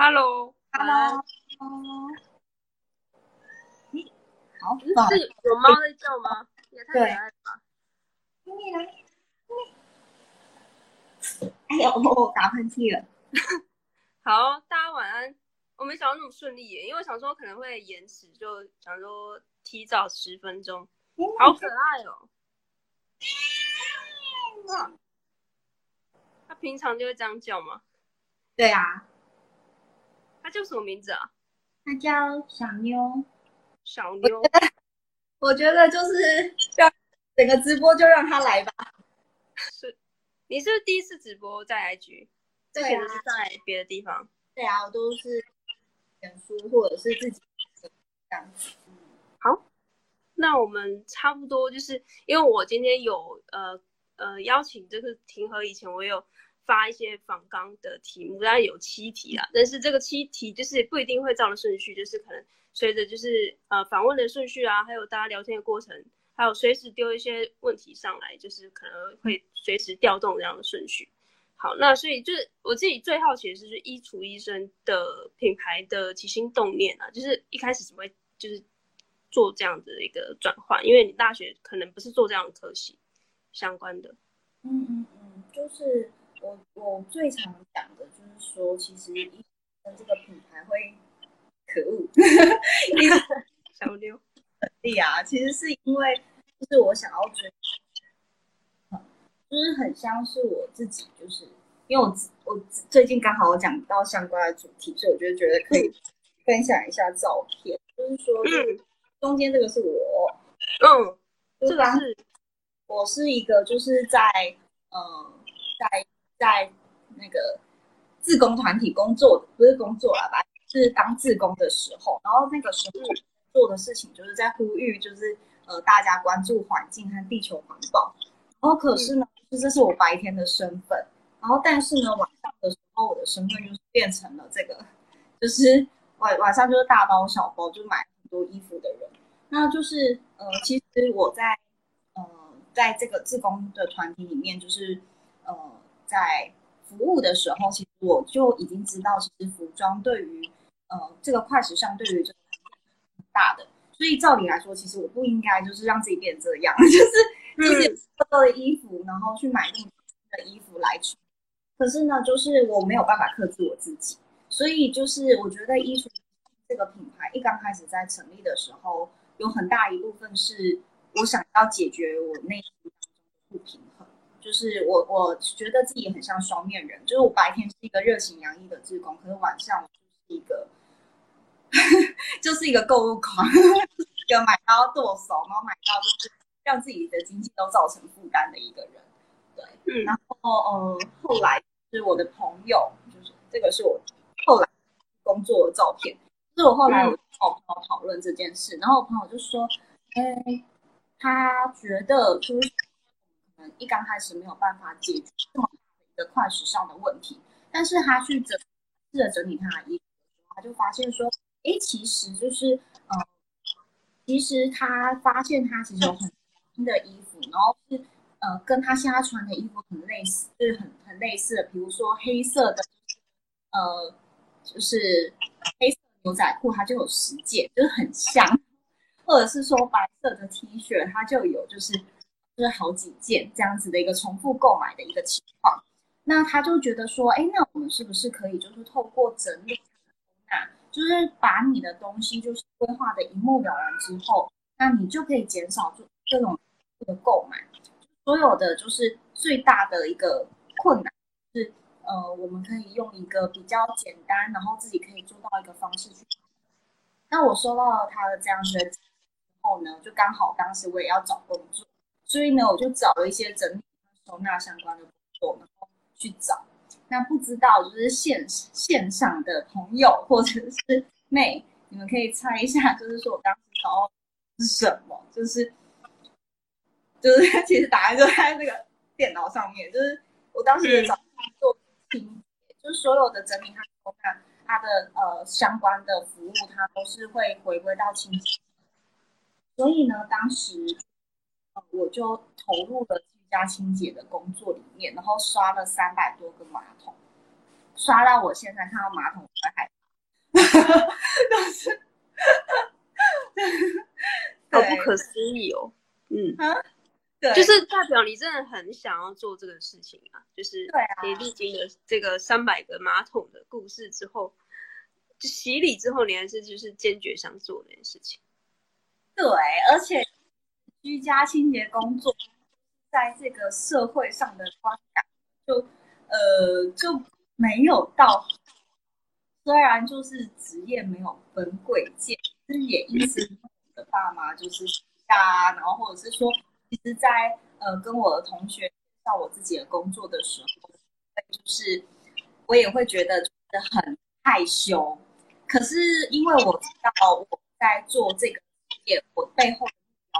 Hello，Hello，你好，是有猫在叫吗？也太可爱了吧！你来。哎呦，我打喷嚏了。好，大家晚安。我没想到那么顺利耶，因为我想说可能会延迟，就想说提早十分钟。好可爱哦！哇，他平常就会这样叫吗？对啊。他叫什么名字啊？他叫小妞。小妞。我觉得就是让整个直播就让他来吧。是。你是是第一次直播在 IG？之前是在别的地方。对啊，我都是演书或者是自己这样子。好，那我们差不多就是因为我今天有呃呃邀请就是庭和，以前我有发一些访纲的题目，大概有七题啊，但是这个七题就是不一定会照的顺序，就是可能随着就是呃访问的顺序啊，还有大家聊天的过程。还有随时丢一些问题上来，就是可能会随时调动这样的顺序。好，那所以就是我自己最好奇的是，就是衣橱医生的品牌的起心动念啊，就是一开始怎么会就是做这样的一个转换？因为你大学可能不是做这样的科系相关的。嗯嗯嗯，就是我我最常讲的就是说，其实衣橱这个品牌会可恶，小妞。对呀，其实是因为就是我想要追，就是很像是我自己，就是因为我我最近刚好有讲到相关的主题，所以我就觉得可以分享一下照片，就是说，就是中间这个是我，嗯，这个是我是一个就是在嗯在在那个自工团体工作，不是工作了吧，是当自工的时候，然后那个时候。做的事情就是在呼吁，就是呃，大家关注环境和地球环保。然后可是呢，就这是我白天的身份。然后但是呢，晚上的时候，我的身份就是变成了这个，就是晚晚上就是大包小包就买很多衣服的人。那就是呃，其实我在呃，在这个自工的团体里面，就是呃，在服务的时候，其实我就已经知道，其实服装对于呃这个快时尚对于这个很。大的，所以照理来说，其实我不应该就是让自己变这样，就是自己偷偷的衣服，然后去买那么多的衣服来穿。可是呢，就是我没有办法克制我自己，所以就是我觉得衣橱这个品牌一刚开始在成立的时候，有很大一部分是我想要解决我内心当中的不平衡，就是我我觉得自己很像双面人，就是我白天是一个热情洋溢的志工，可是晚上我就是一个。就是一个购物狂，一个买到剁手，然后买到就是让自己的经济都造成负担的一个人。对，嗯，然后呃，后来是我的朋友，就是这个是我后来工作的照片。就是我后来我跟我朋友讨论这件事，然后我朋友就说，哎，他觉得就是可一刚开始没有办法解决这么大的一个快时尚的问题，但是他去整试着整理他的衣服，他就发现说。哎，其实就是，呃，其实他发现他其实有很新的衣服，然后是呃，跟他现在穿的衣服很类似，就是很很类似的，比如说黑色的，呃，就是黑色牛仔裤，它就有十件，就是很像，或者是说白色的 T 恤，它就有就是就是好几件这样子的一个重复购买的一个情况。那他就觉得说，哎，那我们是不是可以就是透过整理那。就是把你的东西就是规划的一目了然之后，那你就可以减少这这种这个购买。所有的就是最大的一个困难是，呃，我们可以用一个比较简单，然后自己可以做到一个方式去。那我收到了他的这样的之后呢，就刚好当时我也要找工作，所以呢，我就找了一些整理收纳相关的工作，然后去找。那不知道就是线线上的朋友或者是妹，你们可以猜一下，就是说我当时找是什么？就是就是 其实答案就在那个电脑上面，就是我当时找他做清洁，就是所有的整理和收纳，它的呃相关的服务，它都是会回归到清洁。所以呢，当时我就投入了居。家清洁的工作里面，然后刷了三百多个马桶，刷到我现在看到马桶都会害怕，都是，好不可思议哦。嗯，啊，对，就是代表你真的很想要做这个事情啊。就是对啊，你历经了这个三百个马桶的故事之后，就洗礼之后，你还是就是坚决想做这件事情。对，而且居家清洁工作。在这个社会上的观感，就呃就没有到，虽然就是职业没有分贵贱，其实也因此我的爸妈就是啊，然后或者是说，其实在呃跟我的同学介绍我自己的工作的时候，就是我也会觉得就是很害羞，可是因为我知道我在做这个职业，我背后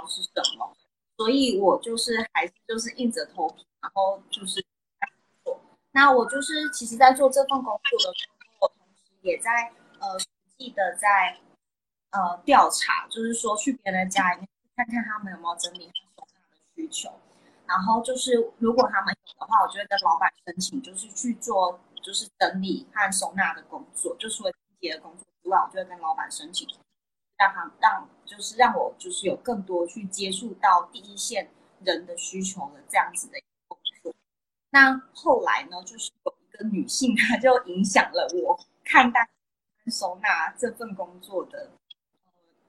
是什么。所以我就是还是就是硬着头皮，然后就是做。那我就是其实，在做这份工作的时候，我同时也在呃实际的在呃调查，就是说去别人家里面看看他们有没有整理和收纳的需求。然后就是如果他们有的话，我就会跟老板申请，就是去做就是整理和收纳的工作，就除了清洁的工作之外，我就会跟老板申请。让他让就是让我就是有更多去接触到第一线人的需求的这样子的工作。那后来呢，就是有一个女性，她就影响了我看待收纳这份工作的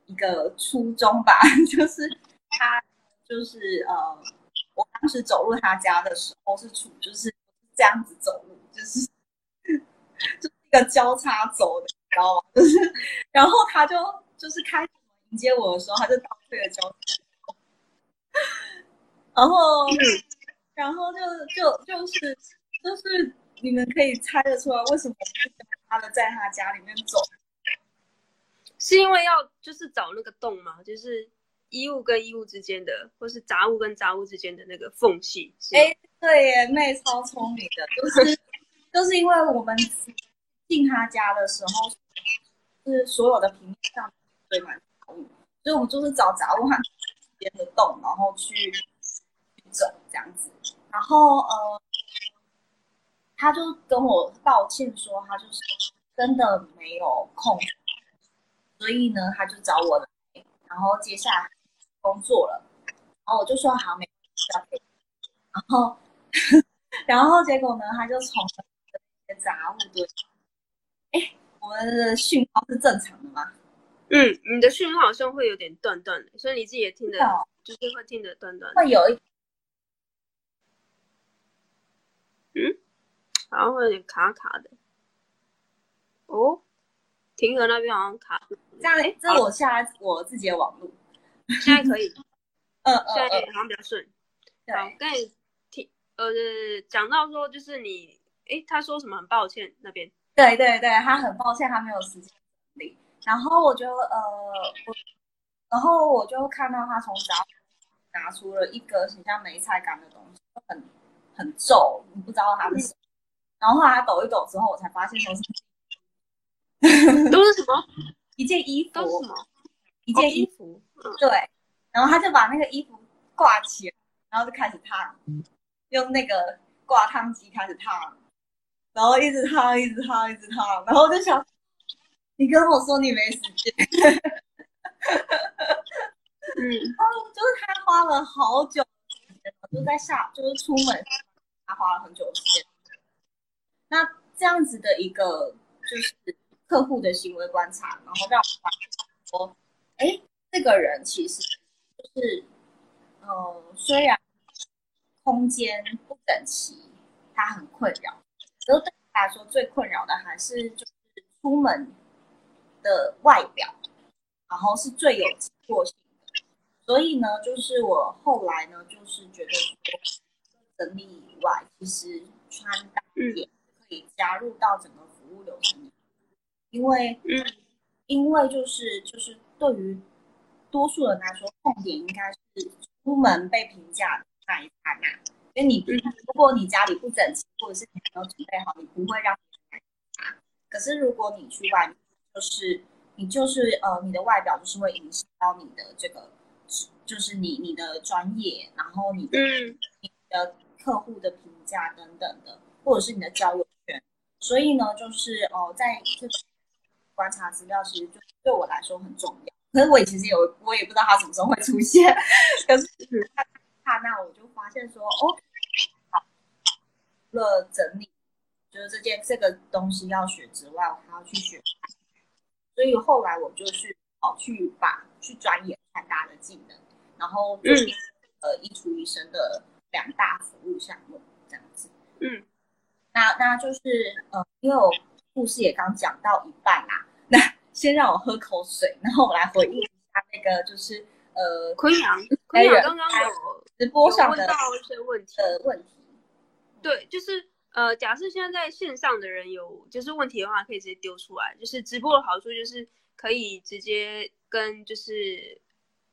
一个初衷吧。就是她就是呃，我当时走入她家的时候是处就是这样子走路，就是 就是一个交叉走的，你知道吗？就是然后她就。就是开始迎接我的时候，他就倒退了脚，然后，嗯、然后就就就是就是你们可以猜得出来，为什么他的在他家里面走，是因为要就是找那个洞吗？就是衣物跟衣物之间的，或是杂物跟杂物之间的那个缝隙？哎，对耶，妹超聪明的，就是就是因为我们进他家的时候，是所有的平面上。堆满杂物，所以我们就是找杂物和边的洞，然后去去整这样子。然后呃，他就跟我道歉说，他就是真的没有空，所以呢，他就找我来，然后接下来工作了。然后我就说好，没事。然后 然后结果呢，他就从杂物堆，哎，我们的讯号是正常的吗？嗯，你的讯号好像会有点断断的，所以你自己也听得，哦、就是会听得断断。会有一，嗯，好像会有点卡卡的。哦，庭和那边好像卡。这样，哎，这是我下我自己的网络，现在可以。嗯嗯，现在好像比较顺。对。好，跟你听，呃，讲到说就是你，哎，他说什么？很抱歉那边。对对对，他很抱歉，他没有时间理。然后我就呃，我，然后我就看到他从家拿出了一个很像梅菜干的东西，很很皱，你不知道它是什么。然后后来他抖一抖之后，我才发现都是 都是什么？一件衣服？都是什么？一件衣服？哦、对。然后他就把那个衣服挂起来，然后就开始烫，用那个挂烫机开始烫，然后一直烫，一直烫，一直烫，然后我就想。你跟我说你没时间，嗯，就是他花了好久时间，就在下，就是出门，他花了很久时间。那这样子的一个就是客户的行为观察，然后让我发现说，哎，这个人其实就是，呃，虽然空间不整齐，他很困扰，可是对他来说最困扰的还是就是出门。的外表，然后是最有机会性的，所以呢，就是我后来呢，就是觉得说，整理以外，其实穿搭也可以加入到整个服务流程里，因为，嗯，因为就是就是对于多数人来说，痛点应该是出门被评价的那一刹那。因为你如果你家里不整齐，或者是你没有准备好，你不会让。可是如果你去外面，就是你就是呃，你的外表就是会影响到你的这个，就是你你的专业，然后你的、嗯、你的客户的评价等等的，或者是你的交友圈。所以呢，就是哦、呃，在这个观察资料，其实就对我来说很重要。可是我其实有，我也不知道他什么时候会出现。可是他刹那我就发现说，哦。除了整理，就是这件这个东西要学之外，我还要去学。所以后来我就是跑去把去钻研穿搭的技能，然后就是、嗯、呃衣橱医生的两大服务项目这样子。嗯，那那就是呃，因为我故事也刚讲到一半啦，那 先让我喝口水，然后我来回应一下那个就是呃昆阳，昆阳刚刚有直播上的问到一些问题的问题。对，就是呃，假设现在在线上的人有就是问题的话，可以直接丢出来。就是直播的好处就是可以直接跟就是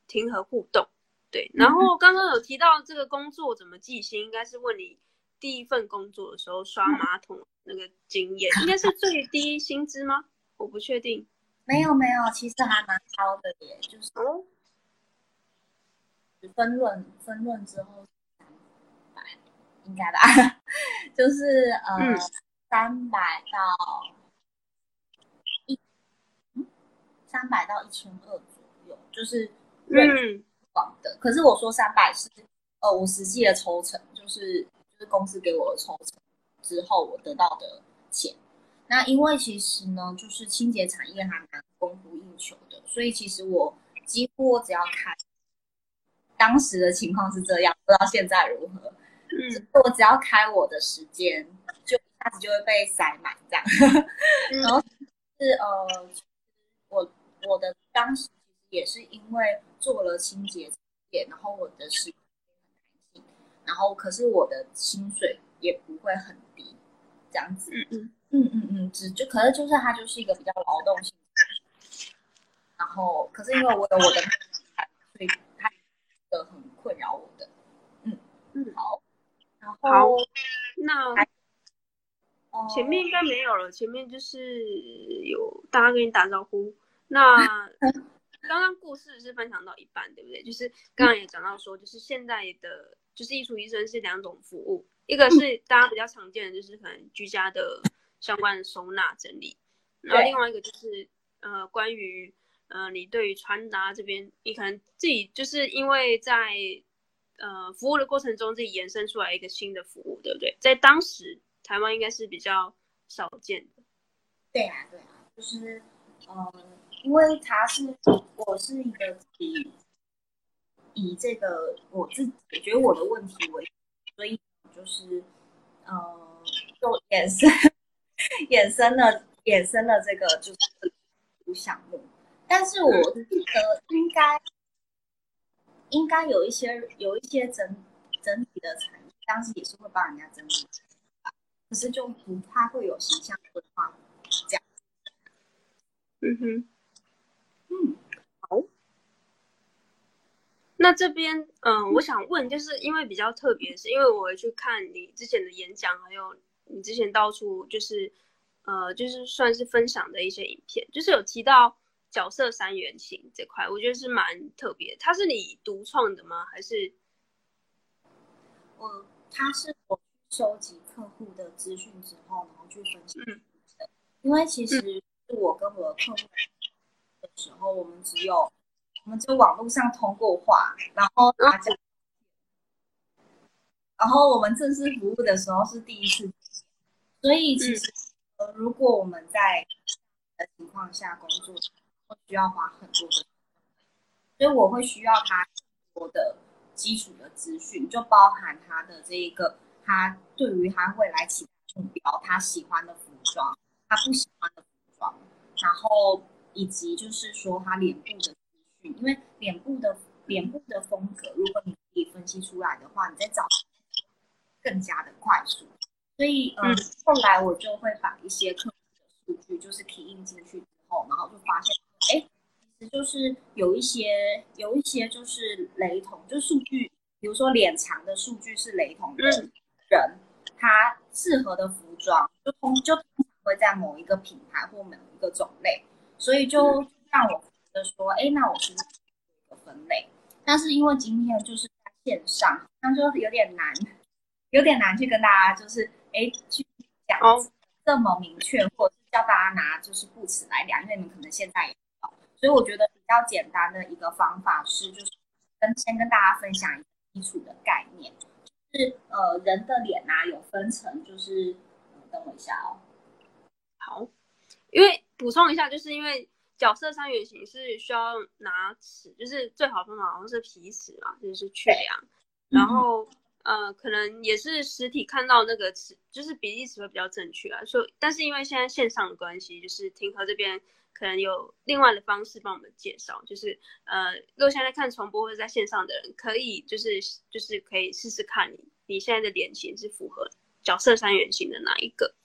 庭和互动。对，然后刚刚有提到这个工作怎么计薪，应该是问你第一份工作的时候刷马桶那个经验，应该是最低薪资吗？我不确定。没有没有，其实还蛮高的耶，就是分论分论之后。应该吧，就是呃，三百、嗯、到一，三百到一千二左右，就是认房的。嗯、可是我说三百是呃，我实际的抽成，就是就是公司给我的抽成之后我得到的钱。那因为其实呢，就是清洁产业还蛮供不应求的，所以其实我几乎我只要开，当时的情况是这样，不知道现在如何。嗯，我只要开我的时间，就一下子就会被塞满这样。嗯、然后是呃，我我的当时其实也是因为做了清洁业，然后我的时间很弹性，然后可是我的薪水也不会很低，这样子。嗯嗯嗯嗯嗯，只就可是就是它就是一个比较劳动性质。然后可是因为我有我的，所以它的很困扰我的。嗯嗯，好。好，那前面应该没有了。前面就是有大家跟你打招呼。那 刚刚故事是分享到一半，对不对？就是刚刚也讲到说，就是现在的就是艺术医生是两种服务，一个是大家比较常见的，就是可能居家的相关的收纳整理，然后另外一个就是呃关于呃你对于穿搭这边，你可能自己就是因为在。呃，服务的过程中自己延伸出来一个新的服务，对不对？在当时台湾应该是比较少见的。对啊，对啊，就是，嗯，因为他是我是一个以以这个我自己解决我的问题为，所以就是，嗯，就衍生衍生了衍生了这个就是项目，但是我记得应该。应该有一些有一些整整体的产业，当时也是会帮人家整理，可是就不太会有形象规划这样。嗯哼，嗯，好。那这边，嗯，我想问，就是因为比较特别，是因为我会去看你之前的演讲，还有你之前到处就是，呃，就是算是分享的一些影片，就是有提到。角色三原型这块，我觉得是蛮特别。它是你独创的吗？还是我？它是我收集客户的资讯之后，然后去分析的。嗯、因为其实我跟我的客户的时候，我们只有我们就网络上通过话，然后大家，然后我们正式服务的时候是第一次。所以其实，呃，如果我们在的情况下工作。会需要花很多的，所以我会需要他很多的基础的资讯，就包含他的这一个，他对于他未来其他目标，他喜欢的服装，他不喜欢的服装，然后以及就是说他脸部的资讯，因为脸部的脸部的风格，如果你可以分析出来的话，你再找更加的快速。所以嗯，后来我就会把一些客户的数据就是 key in 进去之后，然后就发现，哎，其实就是有一些有一些就是雷同，就数据，比如说脸长的数据是雷同的人，他适合的服装就通就通常会在某一个品牌或某一个种类，所以就让我觉得说，哎，那我是不是一个分类？但是因为今天就是在线上，那就有点难，有点难去跟大家就是。哎，去讲这么明确，或者是叫大家拿就是布尺来量，因为你们可能现在所以我觉得比较简单的一个方法是，就是跟先跟大家分享一个基础的概念，就是呃人的脸呐、啊、有分层，就是、呃、等我一下哦，好，因为补充一下，就是因为角色三原形是需要拿尺，就是最好的方法好像是皮尺嘛，就是去量，然后。嗯呃，可能也是实体看到那个尺，就是比例尺会比较正确啊。所以，但是因为现在线上的关系，就是庭和这边可能有另外的方式帮我们介绍。就是呃，如果现在看重播或者在线上的人，可以就是就是可以试试看你你现在的脸型是符合角色三原型的哪一个？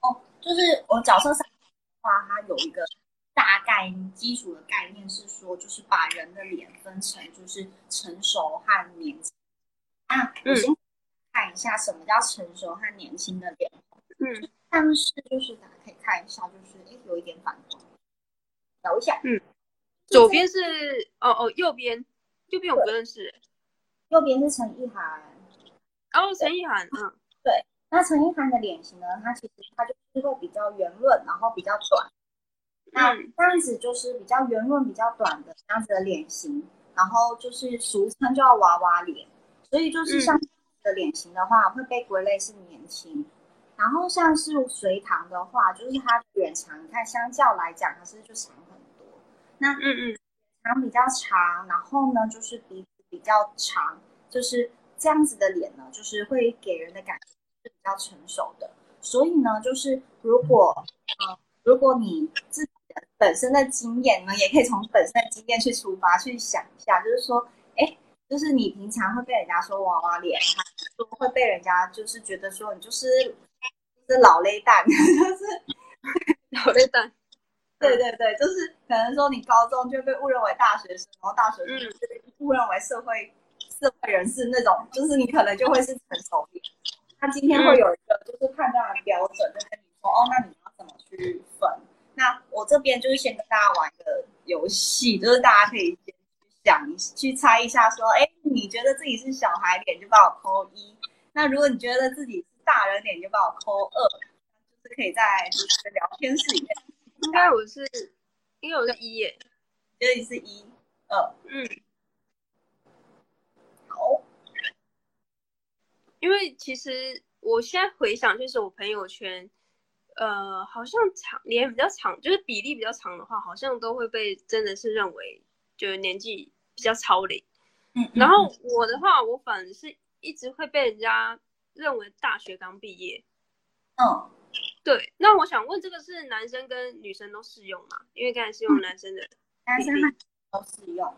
哦，就是我角色三的话，它有一个大概基础的概念是说，就是把人的脸分成就是成熟和年轻。啊我先看一下什么叫成熟和年轻的脸。嗯，但是就是大家可以看一下，就是哎，有一点反光，调一下。嗯，左边是哦哦，右边右边我不认识，右边是陈意涵。哦，陈意涵，嗯，对。那陈意涵的脸型呢？它其实它就是会比较圆润，然后比较短。那这样子就是比较圆润、比较短的这样子的脸型，然后就是俗称叫娃娃脸。所以就是像的脸型的话，会被归类是年轻。然后像是隋唐的话，就是他的脸长，你看相较来讲，它是就长很多。那嗯嗯，长比较长，然后呢，就是鼻子比较长，就是这样子的脸呢，就是会给人的感觉是比较成熟的。所以呢，就是如果呃，如果你自己的本身的经验呢，也可以从本身的经验去出发去想一下，就是说，哎。就是你平常会被人家说娃娃脸，还是说会被人家就是觉得说你就是就是老雷蛋，就是老雷蛋。对对对，就是可能说你高中就被误认为大学生，然后大学生就误认为社会、嗯、社会人士那种，就是你可能就会是成熟脸。他今天会有一个就是判断的标准，就跟你说哦，那你要怎么去分？那我这边就是先跟大家玩一个游戏，就是大家可以。讲去猜一下，说，哎，你觉得自己是小孩脸，就帮我扣一；那如果你觉得自己是大人脸，就帮我扣二。就是可以在就是聊天室里面。应该我是，应该我是一耶，觉得你是一，二，嗯，好。因为其实我现在回想，就是我朋友圈，呃，好像长脸比较长，就是比例比较长的话，好像都会被真的是认为就是年纪。比较超龄，嗯，然后我的话，我反而是一直会被人家认为大学刚毕业，嗯，对。那我想问，这个是男生跟女生都适用吗？因为刚才是用男生的，男生都适用。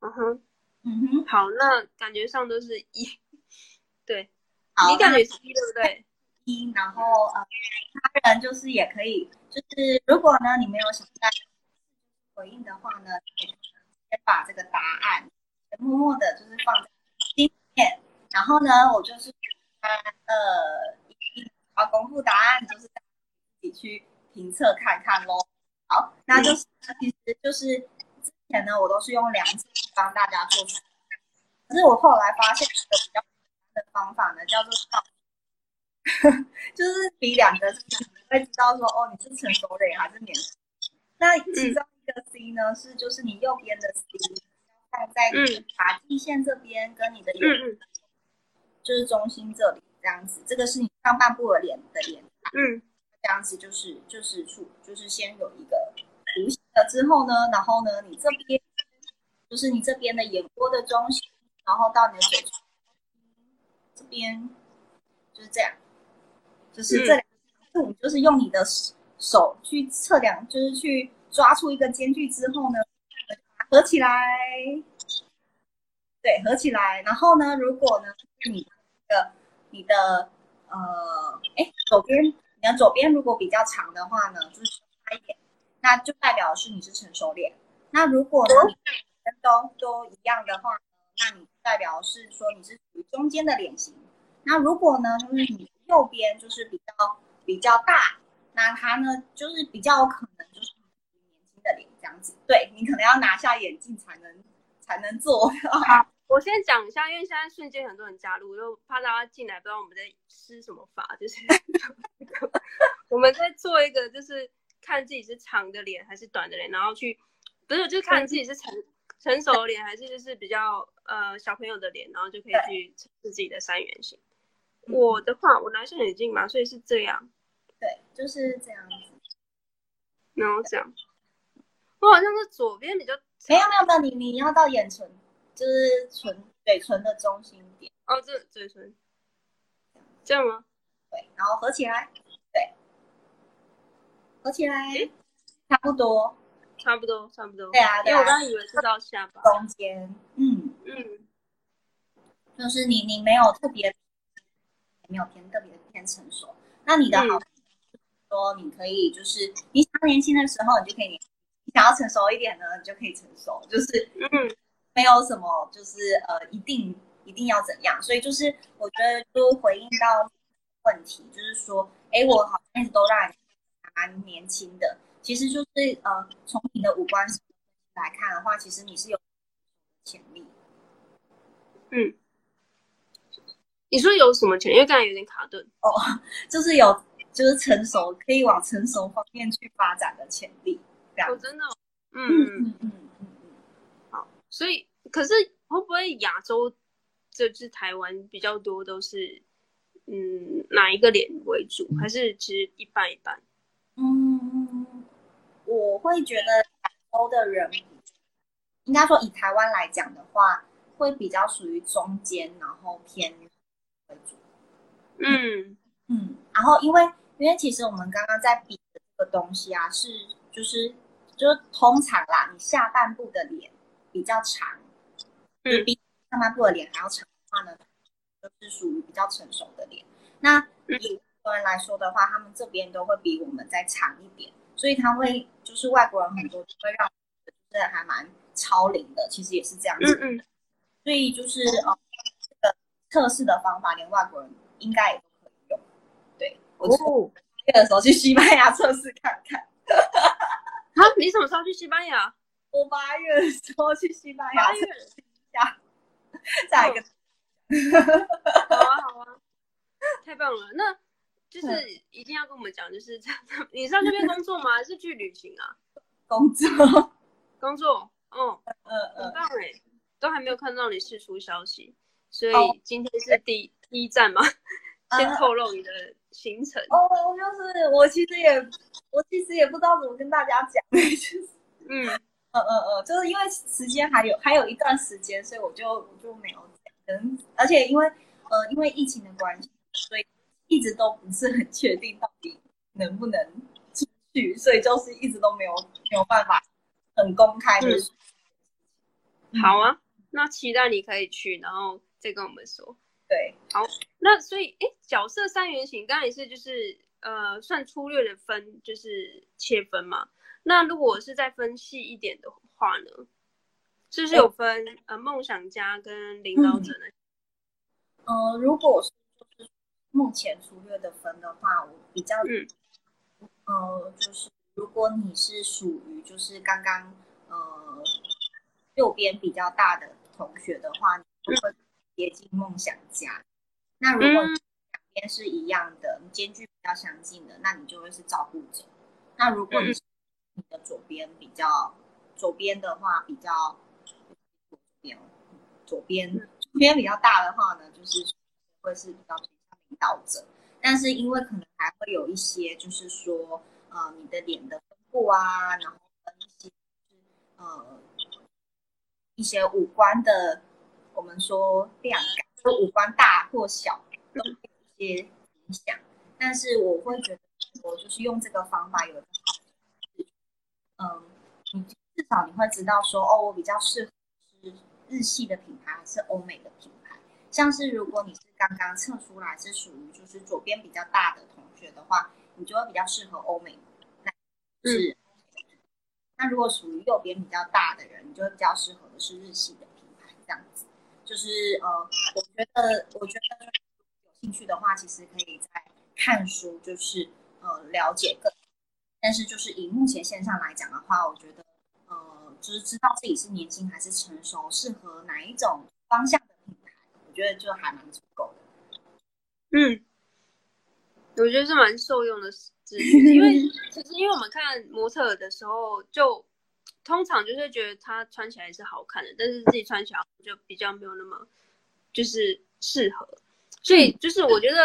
嗯哼，嗯哼，好，那感觉上都是一，对，你感觉是一对不对？一，然后呃，他人就是也可以，就是如果呢你没有想在回应的话呢。先把这个答案默默的，就是放在心里面，然后呢，我就是呃，好，公布答案，就是自己去评测看看喽。好，那就是其实就是之前呢，我都是用两次帮大家做出来，可是我后来发现一个比较简单的方法呢，叫做 就是比两个，你会知道说哦，你是成熟脸还是年轻。那其中。一个 C 呢，是就是你右边的 C，放在发际线这边，跟你的眼，嗯、就是中心这里这样子。这个是你上半部的脸的脸，嗯，这样子就是就是处，就是先有一个弧形了之后呢，然后呢，你这边就是你这边的眼窝的中心，然后到你的嘴唇这边，就是这样，就是这两个度，就是用你的手去测量，就是去。抓出一个间距之后呢，合起来，对，合起来。然后呢，如果呢，你的你的呃，哎，左边你的左边如果比较长的话呢，就是差一点，那就代表是你是成熟脸。那如果呢，你都都一样的话，那你代表是说你是属于中间的脸型。那如果呢，就是你右边就是比较比较大，那它呢就是比较可能就是年轻的脸这样子。对，你可能要拿下眼镜才能才能做。好，我先讲一下，因为现在瞬间很多人加入，就怕大家进来不知道我们在施什么法，就是 我们在做一个就是看自己是长的脸还是短的脸，然后去。不是，就是看自己是成 成熟的脸，还是就是比较呃小朋友的脸，然后就可以去测试自己的三元形。我的话，我拿下眼镜嘛，所以是这样。对，就是这样子。然后这样，我好像是左边比较。没有没有没有，你你要到眼唇，就是唇嘴唇的中心点。哦，这嘴唇。这样吗？对，然后合起来，对，合起来，差不多。差不多，差不多。对啊，对啊，因为我刚刚以为是到下巴中间。嗯嗯，就是你你没有特别，没有偏特别偏成熟。那你的好、嗯、说，你可以就是你想年轻的时候，你就可以年轻；你想要成熟一点呢，你就可以成熟。就是嗯，没有什么就是呃，一定一定要怎样。所以就是我觉得，就回应到问题，就是说，哎，我好像一直都让人蛮年轻的。其实就是呃，从你的五官来看的话，其实你是有潜力。嗯，你说有什么潜力？因为刚才有点卡顿。哦，就是有，就是成熟，可以往成熟方面去发展的潜力。这样。哦，真的哦。嗯嗯嗯嗯嗯。好，所以可是会不会亚洲，就是台湾比较多都是嗯哪一个脸为主，还是其实一半一半？嗯。我会觉得亚洲的人，应该说以台湾来讲的话，会比较属于中间，然后偏为主。嗯嗯，然后因为因为其实我们刚刚在比的这个东西啊，是就是就是通常啦，你下半部的脸比较长，嗯，比上半部的脸还要长的话呢，就是属于比较成熟的脸。那以外国人来说的话，他们这边都会比我们再长一点。所以他会，就是外国人很多都会让，就是还蛮超龄的，其实也是这样子。嗯嗯。所以就是呃，这个测试的方法，连外国人应该也都可以用。对，我去的时候去西班牙测试看看。啊？你什么时候去西班牙？我八月的时候去西班牙八月一下。下一个。好啊，好啊，太棒了。那。就是一定要跟我们讲，就是。你上这边工作吗？还是去旅行啊？工作，工作。哦，嗯嗯，很棒哎，都还没有看到你释出消息，所以今天是第第一站吗？先透露你的行程。哦，就是我其实也，我其实也不知道怎么跟大家讲，就是，嗯嗯嗯嗯，就是因为时间还有还有一段时间，所以我就我就没有讲。嗯，而且因为呃因为疫情的关系，所以。一直都不是很确定到底能不能出去，所以就是一直都没有没有办法很公开的。好啊，那期待你可以去，然后再跟我们说。对，好，那所以哎，角色三圆形刚才也是就是呃算粗略的分，就是切分嘛。那如果是再分细一点的话呢，是不是有分呃梦想家跟领导者呢？嗯，呃，如果是。目前粗略的分的话，我比较，嗯，呃，就是如果你是属于就是刚刚呃右边比较大的同学的话，你会接近梦想家。嗯、那如果两边是一样的，你间距比较相近的，那你就会是照顾者。那如果你是你的左边比较左边的话，比较左边左边左边比较大的话呢，就是会是比较偏向。领导者，但是因为可能还会有一些，就是说，呃，你的脸的分布啊，然后跟一些，呃，一些五官的，我们说量感，就五官大或小，些影响。但是我会觉得，我就是用这个方法有嗯，你至少你会知道说，哦，我比较适合是日系的品牌还是欧美的品牌。像是如果你是刚刚测出来是属于就是左边比较大的同学的话，你就会比较适合欧美。那是，嗯、那如果属于右边比较大的人，你就会比较适合的是日系的品牌，这样子。就是呃，我觉得我觉得有兴趣的话，其实可以在看书，就是呃了解更。但是就是以目前线上来讲的话，我觉得呃，就是知道自己是年轻还是成熟，适合哪一种方向的品牌，我觉得就还蛮足够的。嗯，我觉得是蛮受用的资讯，因为 其实因为我们看模特的时候，就通常就是觉得他穿起来是好看的，但是自己穿起来就比较没有那么就是适合，所以就是我觉得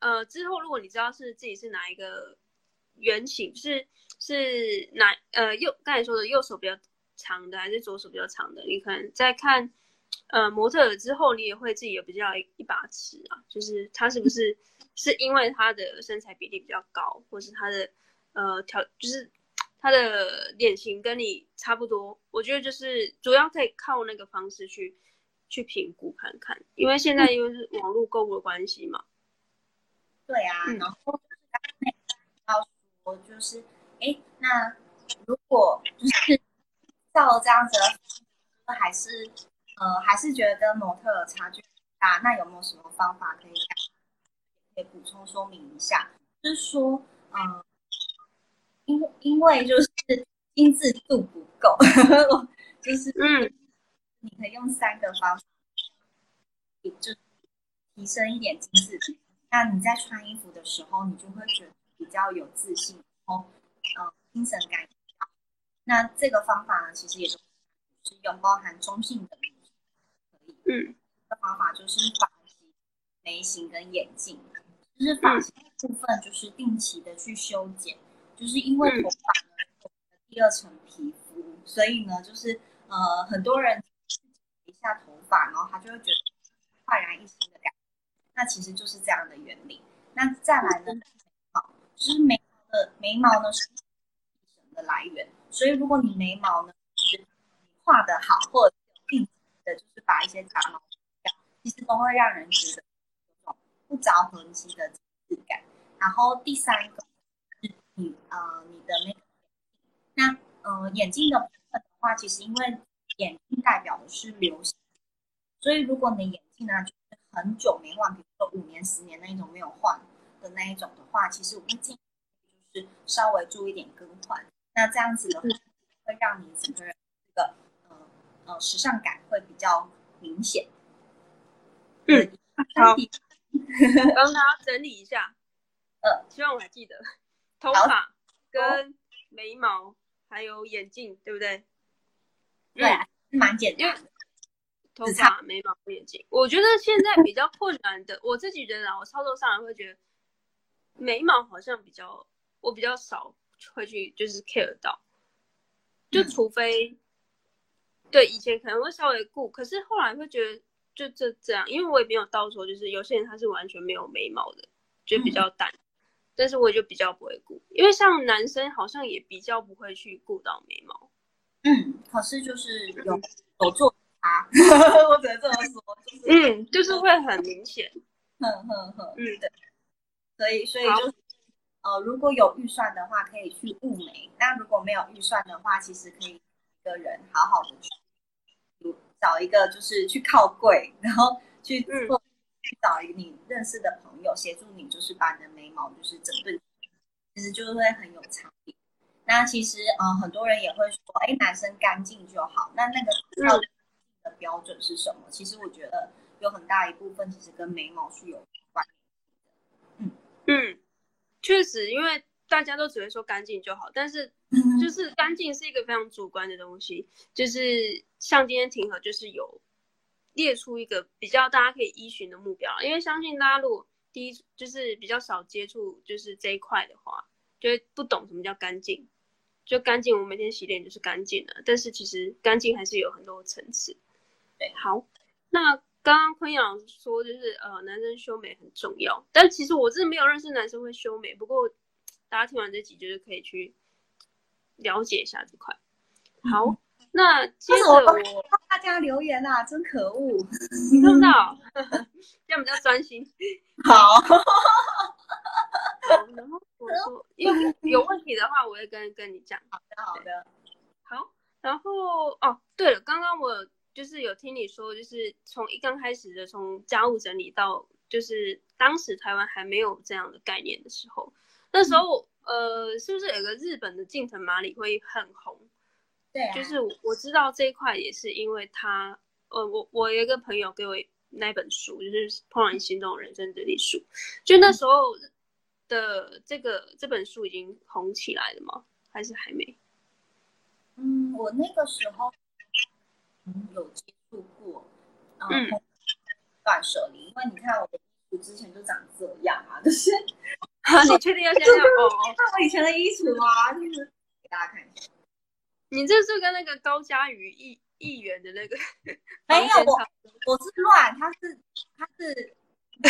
呃之后如果你知道是自己是哪一个。圆形是是哪呃右刚才说的右手比较长的还是左手比较长的？你可能在看呃模特儿之后，你也会自己有比较一,一把尺啊，就是他是不是是因为他的身材比例比较高，或是他的呃条就是他的脸型跟你差不多？我觉得就是主要可以靠那个方式去去评估看看，因为现在因为是网络购物的关系嘛。对啊，然后我就是，哎，那如果就是照这样子的，还是呃，还是觉得跟模特的差距大，那有没有什么方法可以可以补充说明一下？就是说，嗯、呃，因为因为就是精致度不够，就是嗯，你可以用三个方法，就提升一点精致。那你在穿衣服的时候，你就会觉得。比较有自信，然后呃精神感好。那这个方法呢，其实也是有包含中性的，可以。嗯，这个方法就是发型、眉形跟眼镜。就是发型的部分，就是定期的去修剪。嗯、就是因为头发呢，有第二层皮肤，所以呢，就是呃很多人一下头发，然后他就会觉得焕然一新的感觉。那其实就是这样的原理。那再来呢？就是眉毛的眉毛呢是精神的来源，所以如果你眉毛呢是你画的好，或者定期的，就是把一些杂毛去掉，其实都会让人觉得有种不着痕迹的质感。然后第三个是你呃你的那个，那呃眼镜的部分的话，其实因为眼镜代表的是流行，所以如果你的眼镜呢就是很久没换，比如说五年、十年那一种没有换。的那一种的话，其实我们建议就是稍微注意点更换，那这样子的话会让你整个人这个呃呃时尚感会比较明显。嗯，好，帮他整理一下。呃，希望我还记得头发跟眉毛还有眼镜，对不对？对啊，蛮简单的。头发、眉毛、眼睛，我觉得现在比较困难的，我自己觉得啊，我操作上来会觉得。眉毛好像比较，我比较少会去就是 care 到，就除非，嗯、对以前可能会稍微顾，可是后来会觉得就这这样，因为我也没有到说就是有些人他是完全没有眉毛的，就比较淡，嗯、但是我就比较不会顾，因为像男生好像也比较不会去顾到眉毛，嗯，可是就是有有做啊，我只能这么说，就是、嗯，就是会很明显，哼哼哼，嗯，对。所以，所以就是，呃，如果有预算的话，可以去雾眉；那如果没有预算的话，其实可以一个人好好的去找一个，就是去靠柜，然后去做，去找一个你认识的朋友协助你，就是把你的眉毛就是整顿，其实就是会很有长点。那其实，呃，很多人也会说，哎，男生干净就好。那那个标准的标准是什么？其实我觉得有很大一部分其实跟眉毛是有关。嗯，确实，因为大家都只会说干净就好，但是 就是干净是一个非常主观的东西。就是像今天庭和就是有列出一个比较大家可以依循的目标，因为相信大家如果第一就是比较少接触就是这一块的话，就会不懂什么叫干净。就干净，我每天洗脸就是干净的，但是其实干净还是有很多层次。对，好，那。刚刚坤阳说，就是呃，男生修眉很重要，但其实我真的没有认识男生会修眉。不过大家听完这集，就是可以去了解一下这块。好，那接着我大家留言啊，真可恶！你看不到，这样比较专心。好。然后我说，因为 有问题的话，我会跟跟你讲。好的，好的。好，然后哦，对了，刚刚我就是有听你说，就是从一刚开始的从家务整理到，就是当时台湾还没有这样的概念的时候，那时候、嗯、呃，是不是有个日本的近藤麻里会很红？对、啊，就是我知道这一块也是因为他，呃，我我有一个朋友给我那本书，就是《怦然心动人生整理书》，就那时候。嗯的这个这本书已经红起来了吗？还是还没？嗯，我那个时候有接触过，嗯，断舍离，因为你看我的衣服之前就长这样啊，就是，你确定要先要哦？看我以前的衣服吗？就是给大家看一下，你这是跟那个高佳瑜一议员的那个 没有我，我是乱，他是他是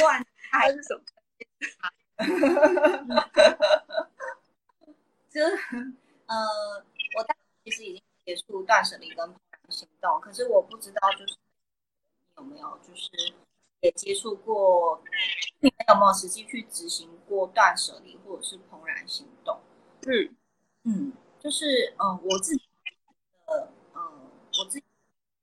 乱，他是什么？就是呃，我当时其实已经结束断舍离跟怦然心动，可是我不知道就是你有没有就是也接触过，你们有没有实际去执行过断舍离或者是怦然心动？嗯嗯，就是嗯、呃，我自己的嗯、呃，我自己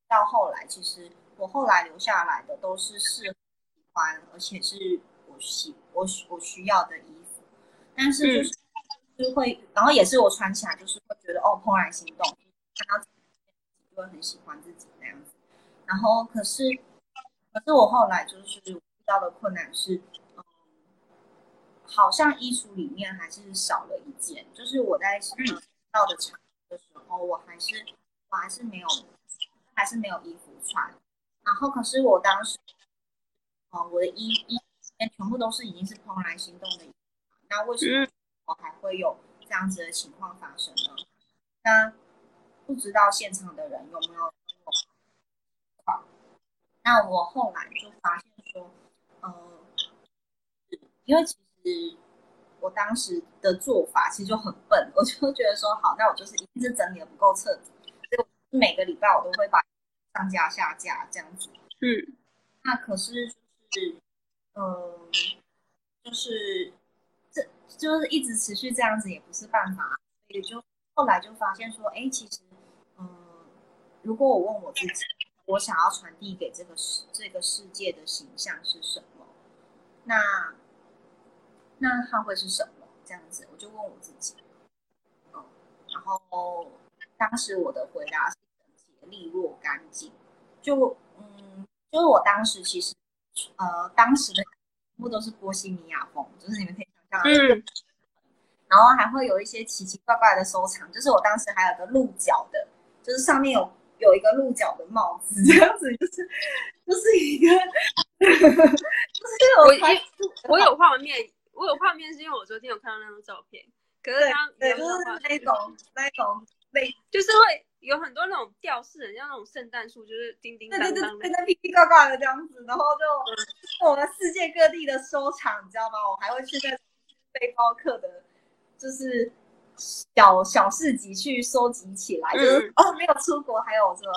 到后来，其实我后来留下来的都是适合喜欢，而且是我。喜我我需要的衣服，但是就是、嗯、就会，然后也是我穿起来就是会觉得哦怦然心动，看到就会很喜欢自己那样子。然后可是可是我后来就是遇到的困难是，嗯，好像衣橱里面还是少了一件，就是我在到的场的时候，我还是我还是没有还是没有衣服穿。然后可是我当时，嗯，我的衣衣。全部都是已经是怦然心动的，那为什么我还会有这样子的情况发生呢？那不知道现场的人有没有？那我后来就发现说，嗯，因为其实我当时的做法其实就很笨，我就觉得说，好，那我就是一定是整理的不够彻底，所以我每个礼拜我都会把上架下架这样子。嗯，那可是就是。嗯，就是这就是一直持续这样子也不是办法，所以就后来就发现说，哎，其实，嗯，如果我问我自己，我想要传递给这个世这个世界的形象是什么？那那它会是什么？这样子，我就问我自己，嗯，然后当时我的回答是整洁利落干净，就嗯，就是我当时其实。呃，当时的全部都是波西米亚风，就是你们可以想象，嗯，然后还会有一些奇奇怪怪的收藏，就是我当时还有个鹿角的，就是上面有有一个鹿角的帽子，这样子就是就是一个，就是我我有画面，我有画面是因为我昨天有看到那张照片，可是它对，就是那种那种类，就是会。有很多那种吊饰，很像那种圣诞树，就是叮叮当当的，对对对，那噼噼呱呱的这样子，然后就我们世界各地的收藏，你知道吗？我还会去在背包客的，就是小小市集去收集起来，就是、嗯、哦，没有出国，还有什么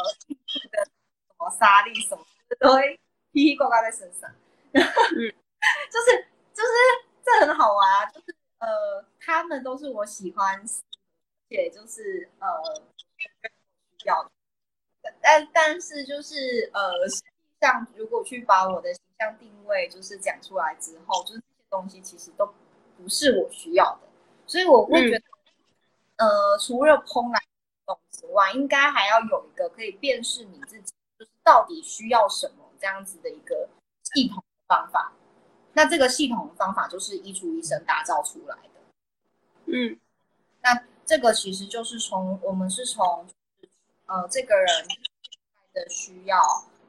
的什么沙粒什么的，都会噼噼呱呱在身上，嗯、就是就是这很好玩啊，就是呃，他们都是我喜欢，也就是呃。要，但但是就是呃，实际上如果去把我的形象定位就是讲出来之后，就是这些东西其实都不是我需要的，所以我会觉得，嗯、呃，除了怦然心动之外，应该还要有一个可以辨识你自己，就是到底需要什么这样子的一个系统的方法。那这个系统的方法就是衣橱医生打造出来的。嗯，那这个其实就是从我们是从。呃，这个人的需要，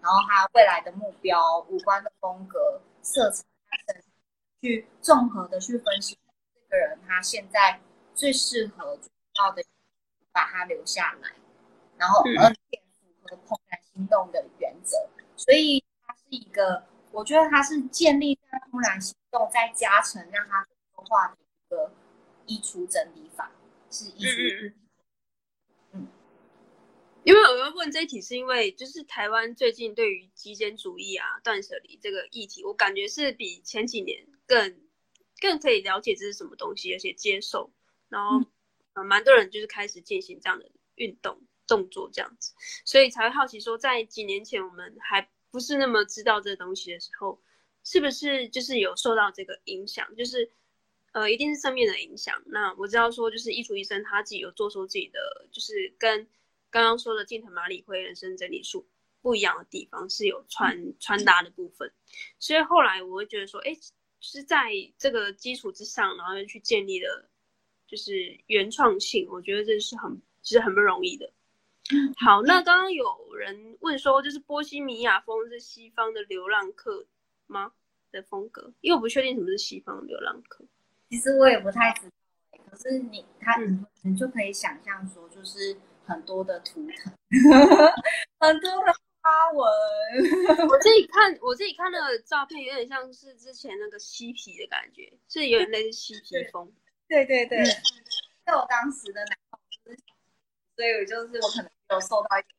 然后他未来的目标、五官的风格、色彩等，去综合的去分析这个人他现在最适合、最要的，把他留下来，然后而且符合怦然心动的原则，所以他是一个，我觉得他是建立在怦然心动再加成让他说话的一个衣橱整理法，是衣橱。因为我要问这一题，是因为就是台湾最近对于极简主义啊、断舍离这个议题，我感觉是比前几年更更可以了解这是什么东西，而且接受，然后、嗯、呃蛮多人就是开始进行这样的运动动作这样子，所以才会好奇说，在几年前我们还不是那么知道这个东西的时候，是不是就是有受到这个影响？就是呃，一定是正面的影响。那我知道说，就是衣橱医生他自己有做出自己的，就是跟。刚刚说的近藤麻里惠人生整理术不一样的地方是有穿穿搭的部分，所以后来我会觉得说，哎，就是在这个基础之上，然后又去建立了就是原创性，我觉得这是很其实很不容易的。好，那刚刚有人问说，就是波西米亚风是西方的流浪客吗的风格？因为我不确定什么是西方的流浪客，其实我也不太知道。可是你他你就可以想象说，就是。很多的图腾，很多的花纹。我自己看，我自己看那个照片，有点像是之前那个嬉皮的感觉，是有点类似嬉皮风。对对对，是、嗯、我当时的男朋友，所以我就是我可能有受到一点。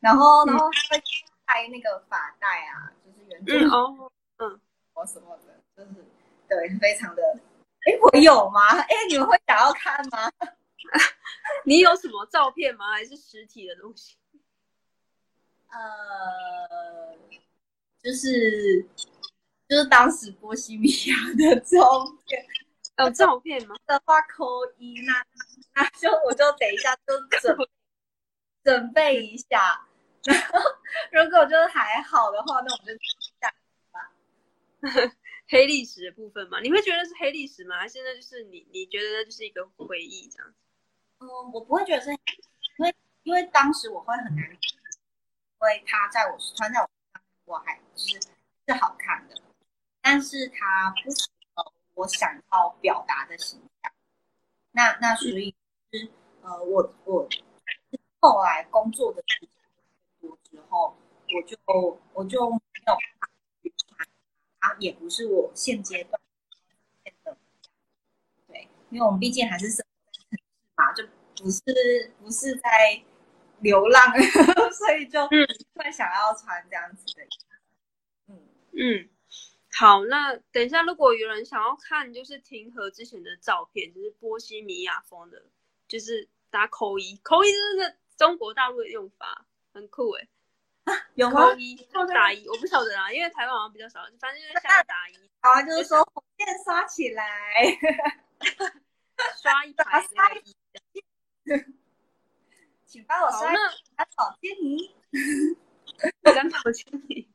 然后，然后会拍那个发带啊，就是原著哦，嗯，我什么的，就是对，非常的。哎，我有吗？哎，你们会想要看吗？你有什么照片吗？还是实体的东西？呃，就是就是当时波西米亚的照片，有照片吗？的话扣一，那那就我就等一下就准准备一下，然后如果就是还好的话，那我们就下吧。黑历史的部分嘛，你会觉得是黑历史吗？还是那就是你你觉得那就是一个回忆这样？嗯，我不会觉得是，因为因为当时我会很难，因为他在我穿在我身上，我还是是好看的，但是他不符合我想要表达的形象。那那所以是呃，我我后来工作的时间多之后，我就我就没有办法去穿它，也不是我现阶段的，对，因为我们毕竟还是生。就不是不是在流浪，所以就会想要穿这样子的。嗯嗯，好，那等一下，如果有人想要看，就是庭和之前的照片，就是波西米亚风的，就是打扣一，扣一就是个中国大陆的用法，很酷哎。啊，有吗？打一，我不晓得啊，因为台湾好像比较少，反正就是像打一。好啊，就是说火箭刷起来，刷一排 那个衣。请帮我刷蓝宝坚尼，蓝宝坚尼。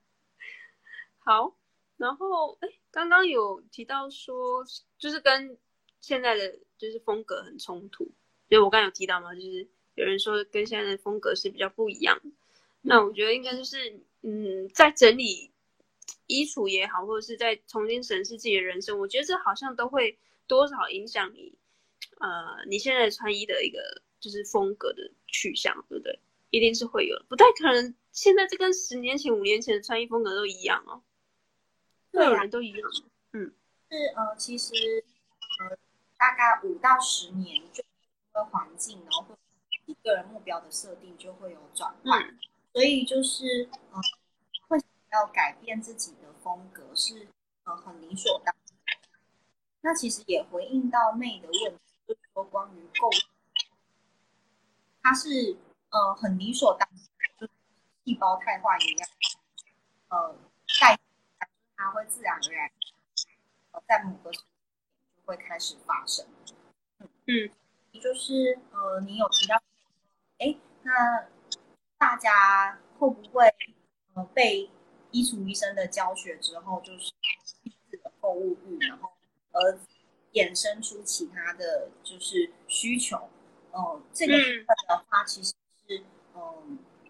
好，然后哎，刚刚有提到说，就是跟现在的就是风格很冲突，就我刚刚有提到嘛，就是有人说跟现在的风格是比较不一样。那我觉得应该就是，嗯，在整理衣橱也好，或者是在重新审视自己的人生，我觉得这好像都会多少影响你。呃，你现在穿衣的一个就是风格的取向，对不对？一定是会有，不太可能现在这跟十年前、五年前的穿衣风格都一样哦。对啊，人都一样。嗯，是呃，其实呃，大概五到十年就因为环境，然后会个人目标的设定就会有转换，嗯、所以就是呃，会想要改变自己的风格是呃很理所当然。那其实也回应到妹的问题。就是说，关于购物，它是呃很理所当然，就是细胞态化一样，呃，代它会自然而然，呃，在某个时间就会开始发生。嗯嗯，也就是呃，你有提到，哎，那大家会不会呃被衣橱医生的教学之后，就是购物欲，然后而衍生出其他的就是需求，嗯、呃，这个部分的话，其实是，嗯、呃，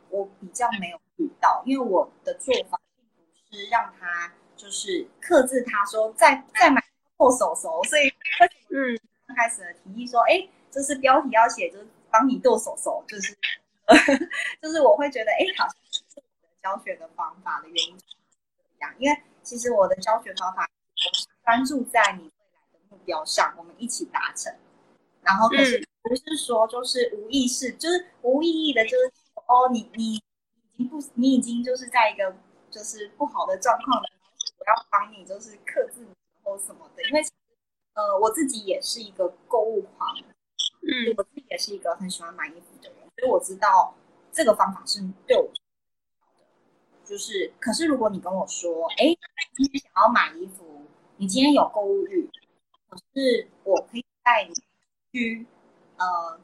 我比较没有遇到，因为我的做法并不是让他就是克制他说再再买剁手手，所以嗯，刚开始的提议说，哎，就是标题要写就是帮你剁手手，就是 就是我会觉得，哎，好像是我的教学的方法的原因一样，因为其实我的教学方法我是专注在你。标上，我们一起达成。然后可是，不是说就是无意识，就是无意义的，就是哦，你你已经不，你已经就是在一个就是不好的状况了，我要帮你就是克制你或什么的，因为呃，我自己也是一个购物狂，嗯，我自己也是一个很喜欢买衣服的人，所以我知道这个方法是对我就是可是如果你跟我说，哎，今天想要买衣服，你今天有购物欲，可是我可以带你去。呃，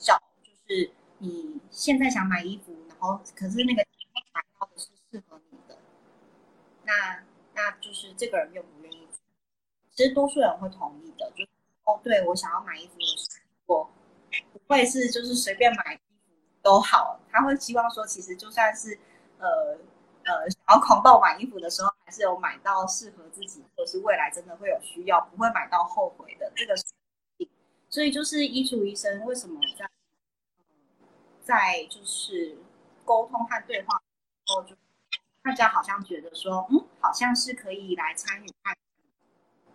找就是你现在想买衣服，然后可是那个买到的是适合你的，那那就是这个人愿不愿意？其实多数人会同意的，就哦，对我想要买衣服，我不会是就是随便买衣服都好，他会希望说，其实就算是呃呃想要狂暴买衣服的时候，还是有买到适合自己，或是未来真的会有需要，不会买到后悔的这个。所以就是医厨医生为什么在在就是沟通和对话后，就大家好像觉得说，嗯，好像是可以来参与看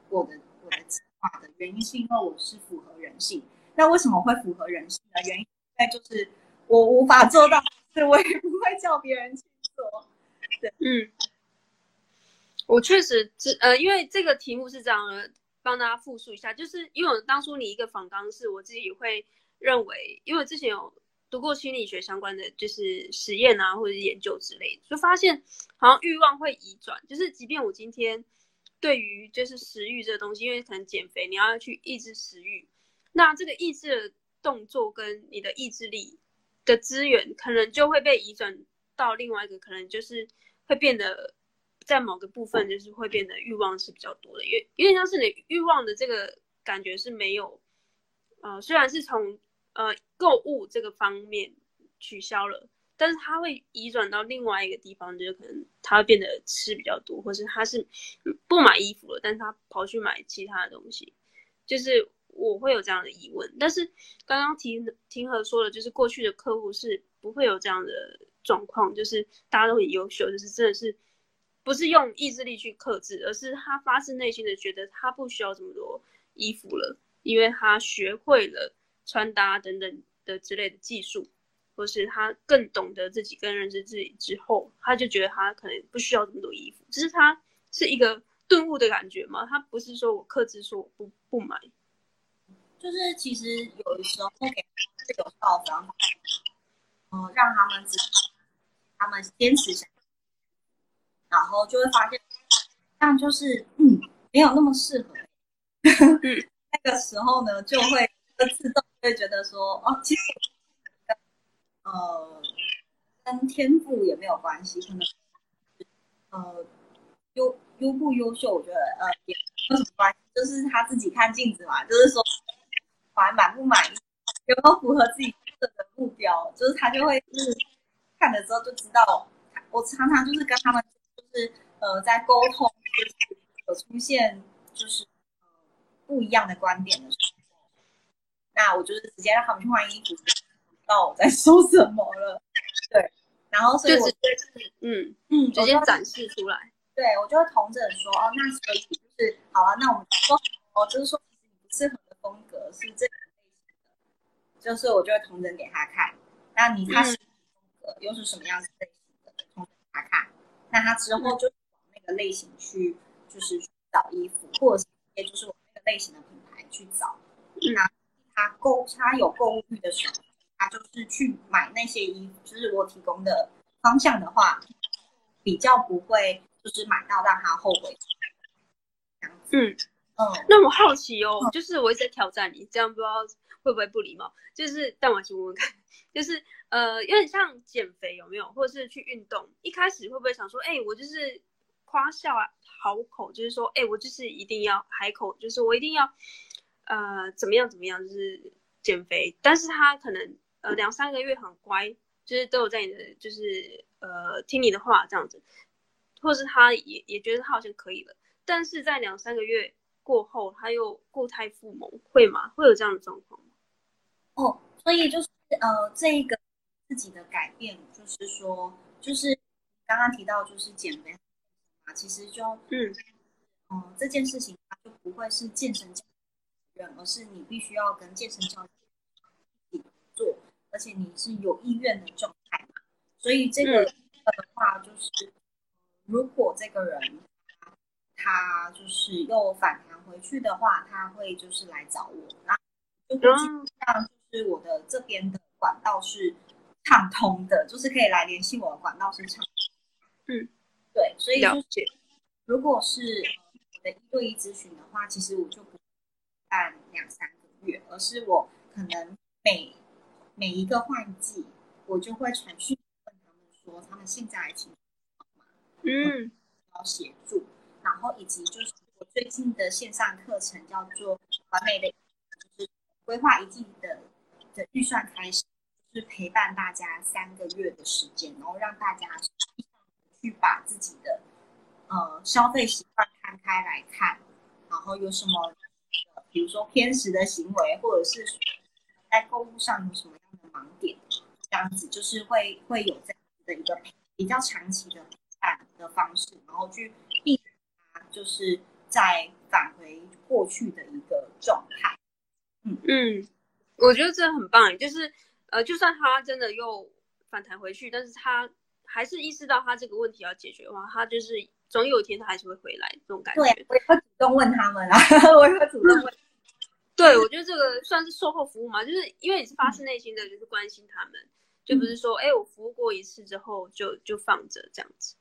我的我的计划的原因，是因为我是符合人性。那为什么会符合人性的原因，在就是我无法做到，是我也不会叫别人去做。对，嗯，我确实是呃，因为这个题目是这样的。帮大家复述一下，就是因为我当初你一个访纲是我自己会认为，因为我之前有读过心理学相关的就是实验啊，或者研究之类的，就发现好像欲望会移转，就是即便我今天对于就是食欲这个东西，因为可能减肥你要去抑制食欲，那这个抑制的动作跟你的意志力的资源，可能就会被移转到另外一个，可能就是会变得。在某个部分，就是会变得欲望是比较多的，因为因为像是你欲望的这个感觉是没有，呃，虽然是从呃购物这个方面取消了，但是它会移转到另外一个地方，就是可能它会变得吃比较多，或是他是不买衣服了，但是他跑去买其他的东西，就是我会有这样的疑问。但是刚刚庭庭和说的，就是过去的客户是不会有这样的状况，就是大家都很优秀，就是真的是。不是用意志力去克制，而是他发自内心的觉得他不需要这么多衣服了，因为他学会了穿搭等等的之类的技术，或是他更懂得自己、更认识自己之后，他就觉得他可能不需要这么多衣服。只是他是一个顿悟的感觉嘛，他不是说我克制说我不不买，就是其实有的时候会给他有效的方法，嗯，让他们知道他们坚持下然后就会发现，这样就是嗯，没有那么适合。那个时候呢，就会自动会觉得说，哦，其实呃，跟天赋也没有关系，可能呃优优不优秀，我觉得呃也没有什么关系，就是他自己看镜子嘛，就是说还满不满意，有没有符合自己的目标，就是他就会就是看了之后就知道，我常常就是跟他们。就是呃，在沟通就是有出现就是呃不一样的观点的时候，那我就是直接让他们去换衣服，知道我在说什么了。对，然后所以我就直接是嗯嗯直接展示出来。对，我就会同整说哦，那所以就是好了，那我们说哦，就是说其实你不适合的风格是这个类型的，就是我就会同整给他看。那你他是风格又是什么样子类型的，同着给他看。那他之后就往那个类型去，就是去找衣服，或者是也就是往那个类型的品牌去找。那他购他有购物欲的时候，他就是去买那些衣服，就是我提供的方向的话，比较不会就是买到让他后悔。嗯嗯，那我好奇哦，就是我一直在挑战你，这样不知道会不会不礼貌？就是但我先问问看，就是。呃，有点像减肥有没有，或者是去运动？一开始会不会想说，哎、我就是夸下好口，就是说，哎、我就是一定要海口，就是我一定要呃怎么样怎么样，就是减肥。但是他可能呃两三个月很乖，就是都有在你的，就是呃听你的话这样子，或是他也也觉得他好像可以了，但是在两三个月过后，他又固态复萌，会吗？会有这样的状况吗？哦，所以就是呃这一个。自己的改变，就是说，就是刚刚提到，就是减肥啊，其实就嗯。嗯，这件事情它就不会是健身教练，而是你必须要跟健身教练一起做而且你是有意愿的状态嘛，所以这个的话就是，嗯、如果这个人他就是又反弹回去的话，他会就是来找我，那就会基本上就是我的这边的管道是畅通的，就是可以来联系我的管道是畅通。嗯，对，所以就是如果是我的一对一咨询的话，其实我就不办两三个月，而是我可能每每一个换季，我就会传讯问他们说他们现在的情况嘛，嗯，要协助，然后以及就是我最近的线上课程叫做完美的，就是规划一季的的预算开始，是陪伴大家三个月的时间，然后让大家去把自己的呃消费习惯摊开来看，然后有什么，比如说偏食的行为，或者是在购物上有什么样的。盲点，这样子就是会会有这样的一个比较长期的陪伴的方式，然后去避免就是再返回过去的一个状态。嗯嗯，我觉得这很棒，就是呃，就算他真的又反弹回去，但是他还是意识到他这个问题要解决的话，他就是总有一天他还是会回来这种感觉。对，我也会主动问他们啊，我也会主动问。嗯 对，我觉得这个算是售后服务嘛，就是因为你是发自内心的，就是关心他们，嗯、就不是说，哎，我服务过一次之后就就放着这样子。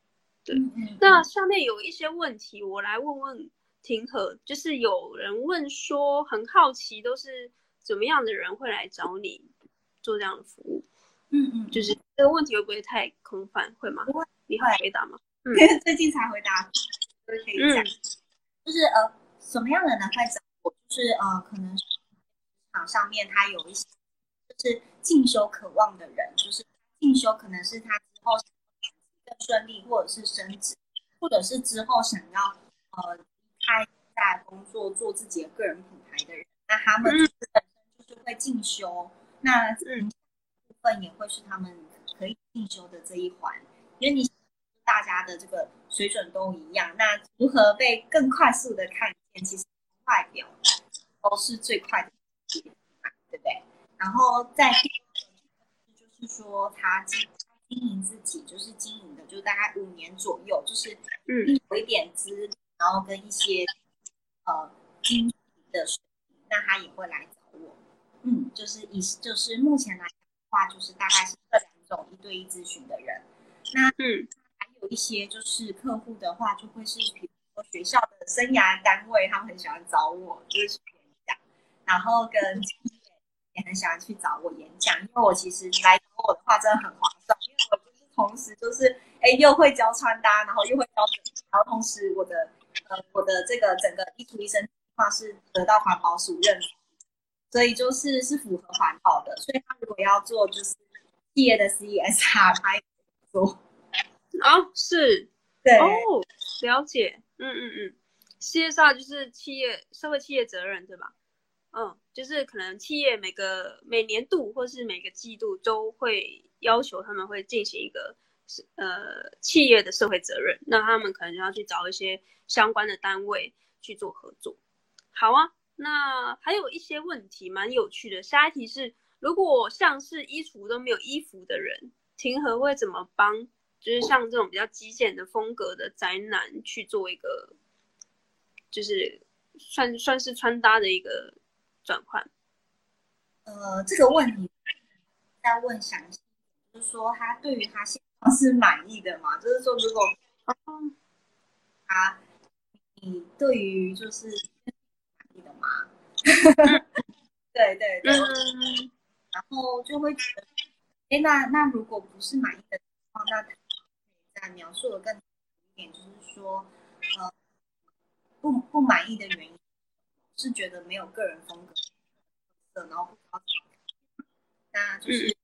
对，嗯、那下面有一些问题，我来问问婷和，就是有人问说，很好奇，都是怎么样的人会来找你做这样的服务？嗯嗯，就是这个问题会不会太空泛？会吗？你会回答吗？嗯，最近才回答，可以讲，就是呃，什么样的人会找？就是呃，可能市场上面他有一些就是进修渴望的人，就是进修可能是他之后更顺利，或者是升职，或者是之后想要呃离开在工作做自己的个人品牌的人，那他们本身就是会进修，那嗯部分也会是他们可以进修的这一环，因为你大家的这个水准都一样，那如何被更快速的看见，其实外表。都是最快的，对不对？然后在个就是说，他经经营自己，就是经营的，就大概五年左右，就是嗯，有一点资，然后跟一些呃经济的水平，那他也会来。嗯，就是以就是目前来讲的话，就是大概是这两种一对一咨询的人。那嗯，还有一些就是客户的话，就会是比如说学校的生涯单位，他们很喜欢找我，就是去演讲。然后跟也很喜欢去找我演讲，因为我其实来找我的话真的很划算，因为我就是同时就是哎又会教穿搭，然后又会教然后同时我的呃我的这个整个衣橱医生计划是得到环保署认可，所以就是是符合环保的，所以他如果要做就是企业的 CSR，他也做哦是，对哦了解，嗯嗯嗯，CSR 就是企业社会企业责任对吧？嗯，就是可能企业每个每年度或是每个季度都会要求他们会进行一个呃企业的社会责任，那他们可能就要去找一些相关的单位去做合作。好啊，那还有一些问题蛮有趣的。下一题是，如果像是衣橱都没有衣服的人，庭和会怎么帮？就是像这种比较极简的风格的宅男去做一个，就是算算是穿搭的一个。转换，呃，这个问题再问详细，就是说他对于他现状是满意的吗？就是说，如果啊你对于就是 对对对，嗯、然后就会觉得，哎，那那如果不是满意的情况，那可以再描述的更一点，就是说，呃，不不满意的原因。是觉得没有个人风格，然后不挑剔，那就是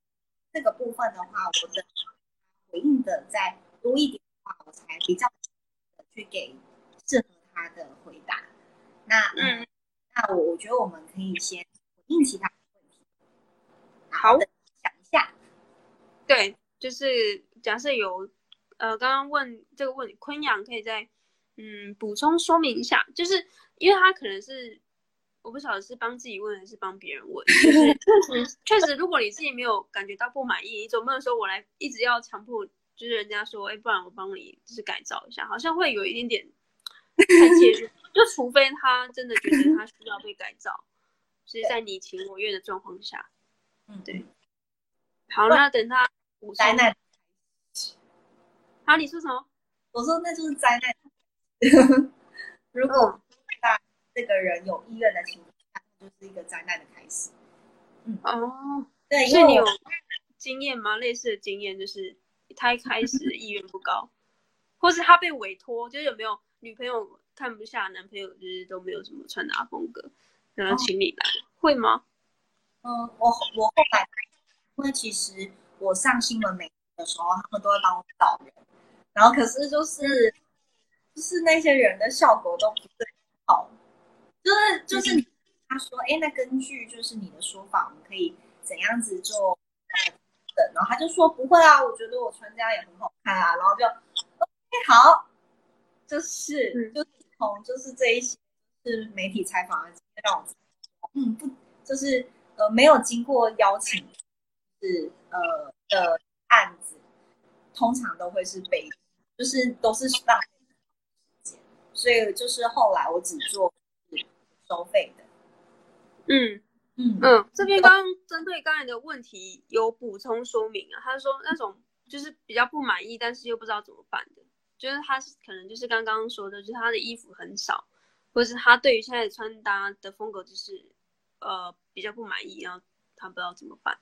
这个部分的话，我的回应的再多一点的话，我才比较去给适合他的回答。那嗯，那我我觉得我们可以先回应其他问题。好，想一下，对，就是假设有呃，刚刚问这个问题，坤阳可以再嗯补充说明一下，就是因为他可能是。我不晓得是帮自己问还是帮别人问，就是 确实，如果你自己没有感觉到不满意，你总不能说我来一直要强迫，就是人家说，哎，不然我帮你就是改造一下，好像会有一点点太介入，就除非他真的觉得他需要被改造，所以在你情我愿的状况下，嗯，对。好，那等他灾难。好，你说什么？我说那就是灾难。如果那这个人有意愿的情况下，就是一个灾难的开始。嗯哦，对，是你有经验吗？类似的经验就是他一开始意愿不高，或是他被委托，就是有没有女朋友看不下男朋友，就是都没有什么穿搭风格，然后请你来，哦、会吗？嗯，我我后来，因为其实我上新闻媒体的时候，他们都会帮我找人，然后可是就是。就是那些人的效果都不是很好，就是就是他说，哎，那根据就是你的说法，我们可以怎样子做？然后他就说不会啊，我觉得我穿这样也很好看啊，然后就 OK 好，就是就是从就是这一些是媒体采访的让我，嗯不，就是呃没有经过邀请是呃的案子，通常都会是被就是都是让。所以就是后来我只做收费的，嗯。嗯。嗯，这边刚刚针对刚才的问题有补充说明啊，他说那种就是比较不满意，但是又不知道怎么办的，就是他可能就是刚刚说的，就是他的衣服很少，或者是他对于现在穿搭的风格就是呃比较不满意，然后他不知道怎么办。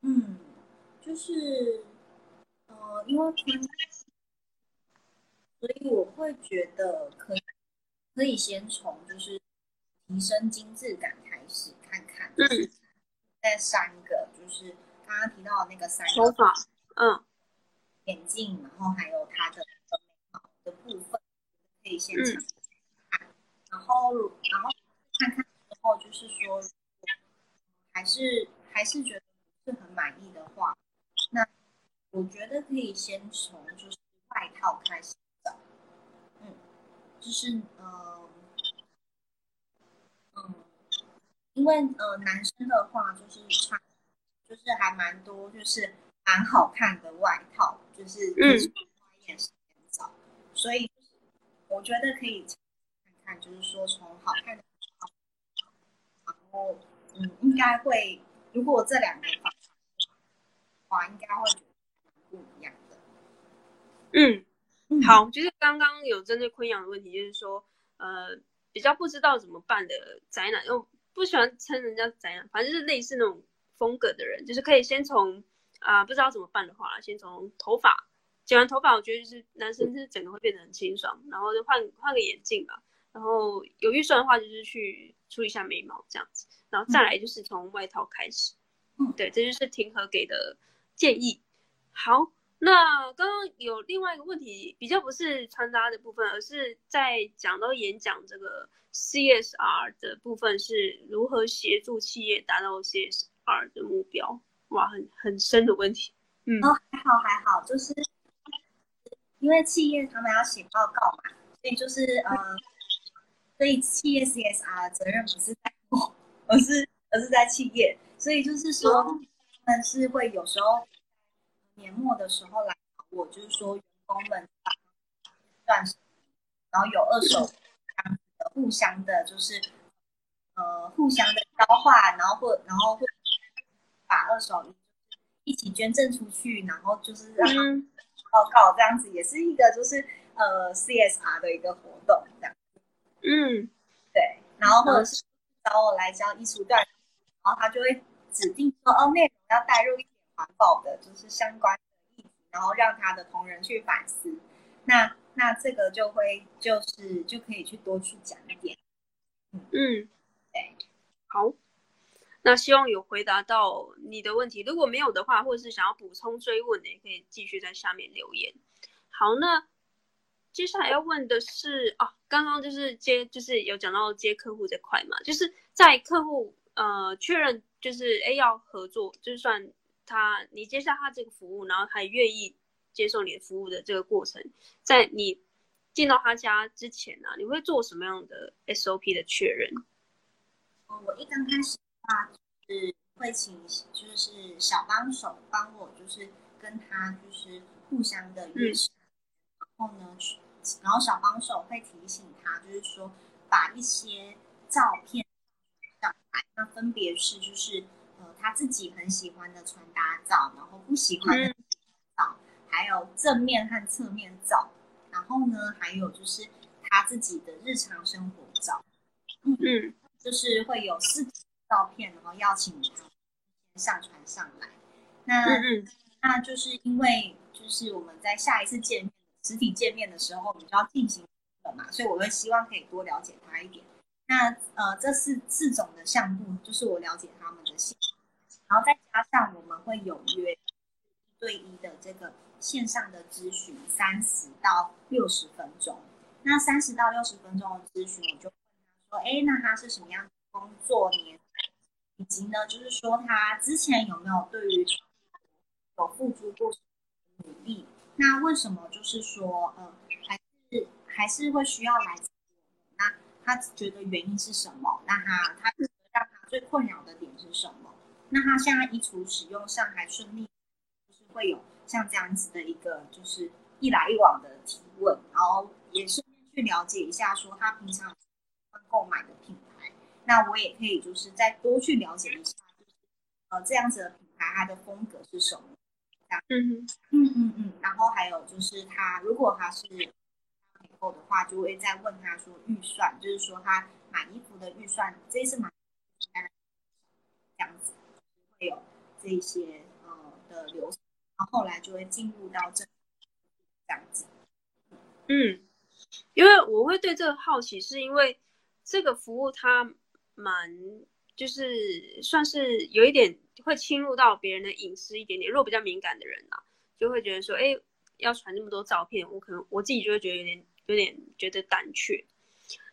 嗯，就是呃，因为所以我会觉得可以，可以先从就是提升精致感开始看看。嗯。那三个就是刚刚提到的那个三个手法，嗯，眼镜，然后还有它的眉毛的部分，可以先尝试看。然后，然后看看之后，就是说，还是还是觉得不是很满意的话，那我觉得可以先从就是外套开始。就是呃，嗯，因为呃，男生的话就是穿，就是还蛮多，就是蛮好看的外套，就是嗯，也是很早，所以我觉得可以看看，就是说从好看的，然后嗯，应该会，如果这两个方法的话，应该会觉得不一样的，嗯。好，就是刚刚有针对昆阳的问题，就是说，呃，比较不知道怎么办的宅男，又不喜欢称人家宅男，反正就是类似那种风格的人，就是可以先从啊、呃，不知道怎么办的话，先从头发剪完头发，我觉得就是男生是整个会变得很清爽，然后就换换个眼镜吧，然后有预算的话，就是去处理一下眉毛这样子，然后再来就是从外套开始，嗯，对，这就是庭和给的建议。好。那刚刚有另外一个问题，比较不是穿搭的部分，而是在讲到演讲这个 CSR 的部分，是如何协助企业达到 CSR 的目标？哇，很很深的问题。嗯，哦，还好还好，就是因为企业他们要写报告嘛，所以就是呃，所以企业 CSR 责任不是在我，而是而是在企业，所以就是说，他们是会有时候。年末的时候来找我，就是说员工们断舍，然后有二手的互相的，就是呃互相的交换，然后或然后会把二手一起捐赠出去，然后就是让报告这样子，也是一个就是呃 CSR 的一个活动这样。嗯，对，然后或者是找我来教艺术段，然后他就会指定说哦内容要带入一点。环保的，就是相关的议题，然后让他的同仁去反思，那那这个就会就是就可以去多去讲一点。嗯，对，好，那希望有回答到你的问题，如果没有的话，或者是想要补充追问的，也可以继续在下面留言。好，那接下来要问的是啊，刚刚就是接就是有讲到接客户这块嘛，就是在客户呃确认就是哎要合作，就算。他，你接下他这个服务，然后他也愿意接受你的服务的这个过程，在你进到他家之前啊，你会做什么样的 SOP 的确认？哦，我一刚开始话，就是会请就是小帮手帮我，就是跟他就是互相的约时，嗯、然后呢，然后小帮手会提醒他，就是说把一些照片上来，那分别是就是呃他自己很喜欢的穿搭照，然后不喜欢的照，还有正面和侧面照，然后呢，还有就是他自己的日常生活照，嗯。嗯就是会有四照片，然后邀请他上传上来。那嗯嗯那就是因为就是我们在下一次见面实体见面的时候，我们就要进行了嘛，所以我会希望可以多了解他一点。那呃，这四四种的项目就是我了解他们的性格，然后再加上我们会有约一对一的这个线上的咨询，三十到六十分钟。那三十到六十分钟的咨询，我就问他。说，哎，那他是什么样的工作年龄，以及呢，就是说他之前有没有对于有付出过努力？那为什么就是说，呃，还是还是会需要来？那他觉得原因是什么？那他他觉得让他最困扰的点是什么？那他现在衣橱使用上还顺利，就是会有像这样子的一个，就是一来一往的提问，然后也顺便去了解一下，说他平常。购买的，那我也可以就是再多去了解一下，就是呃这样子的品牌它的风格是什么？嗯嗯嗯嗯，然后还有就是他如果他是以购的话，就会再问他说预算，就是说他买衣服的预算，这一次买这样子会有这些呃的流程，然后后来就会进入到这这样子。嗯，因为我会对这个好奇，是因为。这个服务它蛮就是算是有一点会侵入到别人的隐私一点点，如果比较敏感的人啊，就会觉得说，哎，要传这么多照片，我可能我自己就会觉得有点有点觉得胆怯。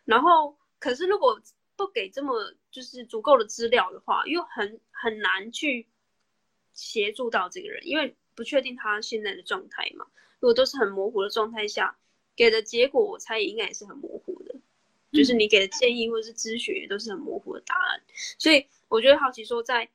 然后，可是如果不给这么就是足够的资料的话，又很很难去协助到这个人，因为不确定他现在的状态嘛。如果都是很模糊的状态下，给的结果，我猜应该也是很模糊。就是你给的建议或者是咨询都是很模糊的答案，所以我觉得好奇说在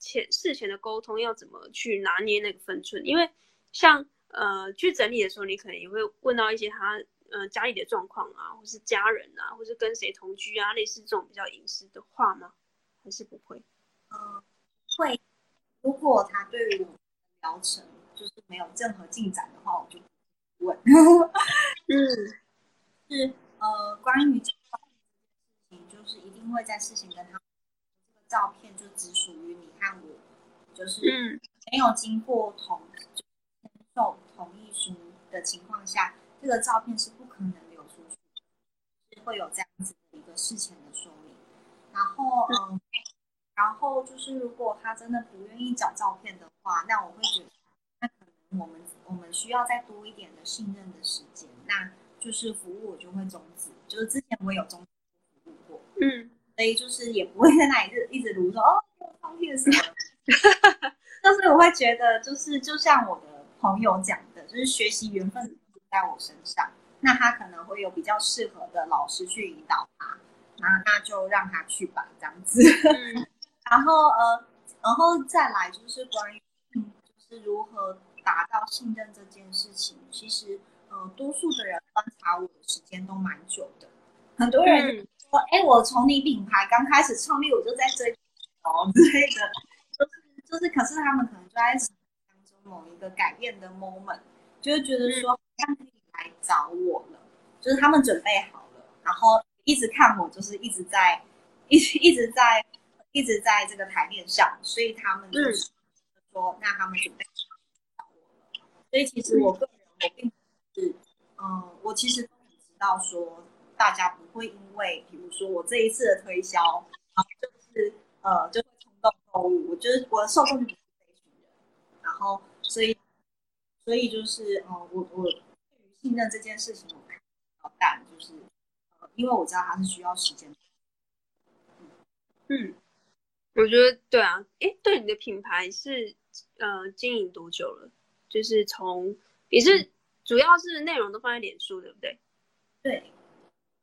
前事前的沟通要怎么去拿捏那个分寸，因为像呃去整理的时候，你可能也会问到一些他呃家里的状况啊，或是家人啊，或是跟谁同居啊，类似这种比较隐私的话吗？还是不会？嗯，会。如果他对于我的疗程就是没有任何进展的话，我就不问。嗯，是呃关于。就是一定会在事情跟他这个照片就只属于你和我，就是没有经过同签售同意书的情况下，这个照片是不可能流出去的，是会有这样子的一个事前的说明。然后嗯，然后就是如果他真的不愿意找照片的话，那我会觉得那可能我们我们需要再多一点的信任的时间，那就是服务我就会终止，就是之前我有终止。嗯，所以就是也不会在那里一直一直读说哦，放屁什么，但是我会觉得就是就像我的朋友讲的，就是学习缘分在我身上，那他可能会有比较适合的老师去引导他，那那就让他去吧，这样子。嗯、然后呃，然后再来就是关于就是如何达到信任这件事情，其实呃，多数的人观察我的时间都蛮久的，很多人、嗯。哎，我从你品牌刚开始创立，我就在追哦之类的，就是就是，可是他们可能就在当中某一个改变的 moment，就是觉得说，好像可以来找我了，就是他们准备好了，然后一直看我，就是一直在，一直一直在，一直在这个台面上，所以他们就是说，那他们准备找我了。所以其实我个人，我并不是，嗯，我其实都很知道说。大家不会因为，比如说我这一次的推销，然后就是呃，就会冲动购物。我觉得我的受众就不是这一群人，然后所以所以就是呃，我我对于信任这件事情，我比较淡，就是呃，因为我知道它是需要时间的。嗯，我觉得对啊，哎，对你的品牌是呃经营多久了？就是从也是主要是内容都放在脸书，对不对？对，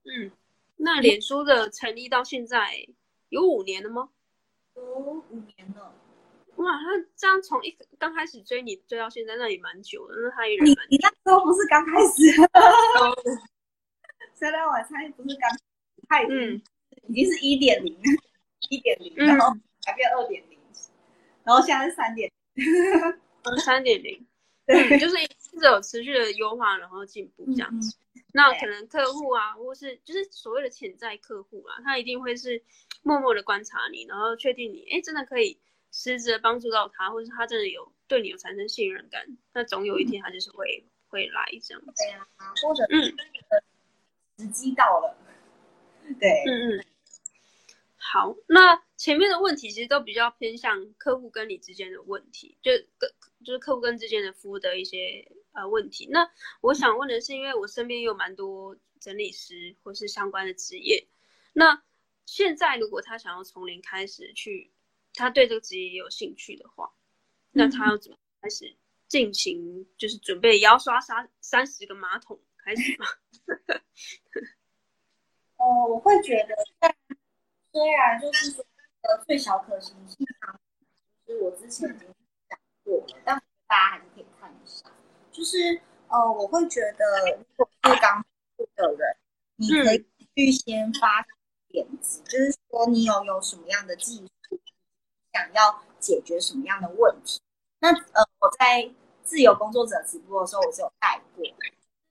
嗯，那脸书的成立到现在有五年了吗？有五年了。哇，那这样从一刚开始追你追到现在，那也蛮久的。那他也你你那时候不是刚开始？虽然我猜不是刚，他已经、嗯、已经是一点零，一点零，然后改变二点零，然后现在是三点，嗯，三点零，对，就是一直有持续的优化，然后进步这样子。嗯、那可能客户啊，或是就是所谓的潜在客户啊，他一定会是默默的观察你，然后确定你，哎，真的可以。实质的帮助到他，或者是他真的有对你有产生信任感，那总有一天他就是会、嗯、会来这样子。对呀、啊，或者嗯，时机到了。对，嗯嗯。好，那前面的问题其实都比较偏向客户跟你之间的问题，就跟就是客户跟之间的服务的一些呃问题。那我想问的是，因为我身边有蛮多整理师或是相关的职业，那现在如果他想要从零开始去。他对这个职业也有兴趣的话，那他要怎么开始进行？就是准备要刷三三十个马桶开始吗？哦、呃，我会觉得，虽然就是说呃最小可行性啊，就是我之前已经讲过了，但大家还是可以看一下。就是呃，我会觉得，如果是刚入的人，你可以预先发点子，嗯、就是说你有有什么样的技术。想要解决什么样的问题？那呃，我在自由工作者直播的时候，我是有带过，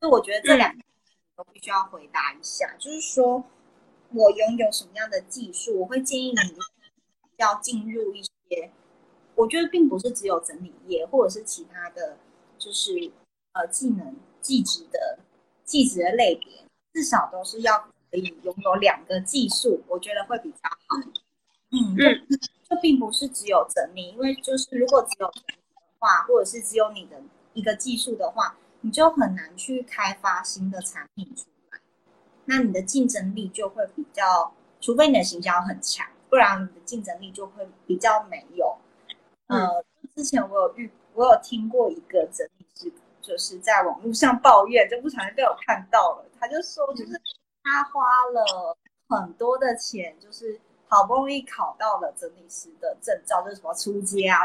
所以我觉得这两个都必须要回答一下。嗯、就是说我拥有什么样的技术，我会建议你要进入一些，我觉得并不是只有整理业，或者是其他的，就是呃技能、技职的技职的类别，至少都是要可以拥有两个技术，我觉得会比较好。嗯嗯。这并不是只有整理，因为就是如果只有整理的话，或者是只有你的一个技术的话，你就很难去开发新的产品出来。那你的竞争力就会比较，除非你的行销很强，不然你的竞争力就会比较没有。嗯、呃，之前我有遇，我有听过一个整就是在网络上抱怨，就不小心被我看到了，他就说，就是他花了很多的钱，就是。好不容易考到了整理师的证照，就是什么出街啊，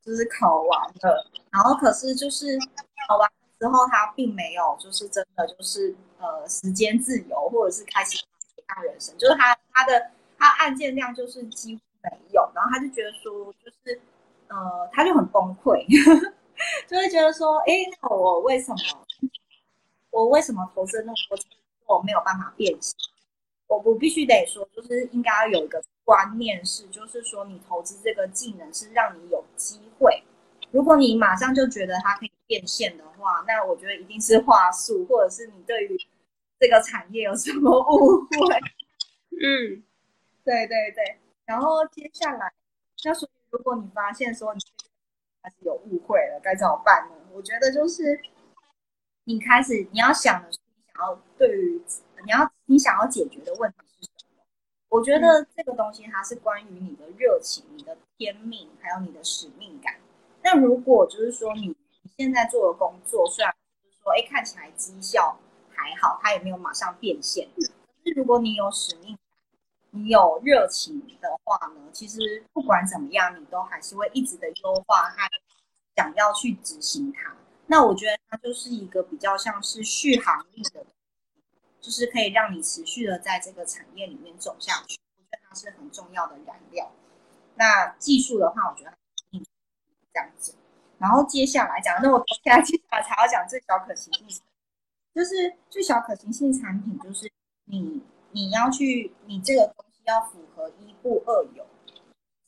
就是考完了，然后可是就是考完之后，他并没有就是真的就是呃时间自由，或者是开启其他人生，就是他他的他案件量就是几乎没有，然后他就觉得说就是呃他就很崩溃，就会觉得说，哎，那我为什么我为什么投资那么多，我没有办法变现？我我必须得说，就是应该要有一个观念是，就是说你投资这个技能是让你有机会。如果你马上就觉得它可以变现的话，那我觉得一定是话术，或者是你对于这个产业有什么误会。嗯，对对对。然后接下来，那所以如果你发现说你还是有误会了，该怎么办呢？我觉得就是你开始你要想的是，你想要对于。你要你想要解决的问题是什么？我觉得这个东西它是关于你的热情、你的天命，还有你的使命感。那如果就是说你你现在做的工作，虽然就是说哎看起来绩效还好，它也没有马上变现，可是如果你有使命感，你有热情的话呢，其实不管怎么样，你都还是会一直的优化它，想要去执行它。那我觉得它就是一个比较像是续航力的。就是可以让你持续的在这个产业里面走下去，我觉得它是很重要的燃料。那技术的话，我觉得嗯这样子。然后接下来讲，那我现在接下来才要讲最小可行性，就是最小可行性产品，就是你你要去你这个东西要符合一不二有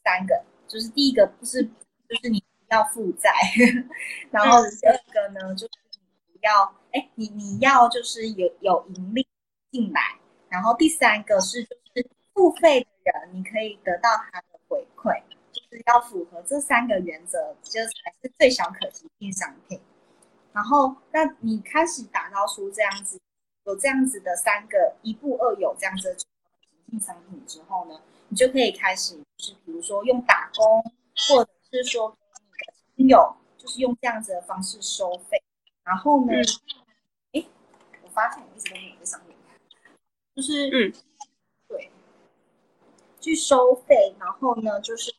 三个，就是第一个不是就是你要负债，然后第二个呢就是你不要。哎，你你要就是有有盈利进来，然后第三个是就是付费的人，你可以得到他的回馈，就是要符合这三个原则，就才是最小可行性商品。然后，那你开始打造出这样子有这样子的三个一步二有这样子的最小可行性商品之后呢，你就可以开始就是比如说用打工，或者是说你的亲友，就是用这样子的方式收费，然后呢。我发现我一直都没有在上面，就是嗯，对，去收费，然后呢，就是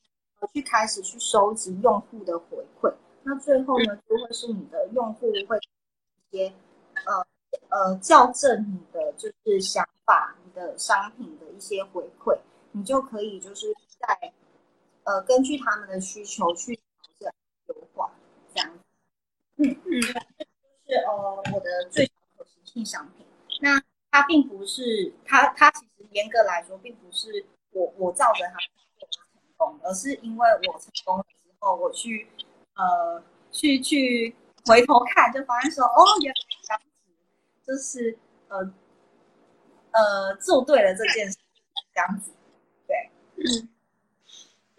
去开始去收集用户的回馈，那最后呢，就会是你的用户会一些呃呃校正你的就是想法，你的商品的一些回馈，你就可以就是在呃根据他们的需求去调整优化这样子，嗯嗯。是呃，我的最小可行性商品。那它并不是它，它其实严格来说，并不是我我照着它做成功，而是因为我成功了之后，我去呃去去回头看，就发现说，哦，原就是呃呃做对了这件事，这样子，对，嗯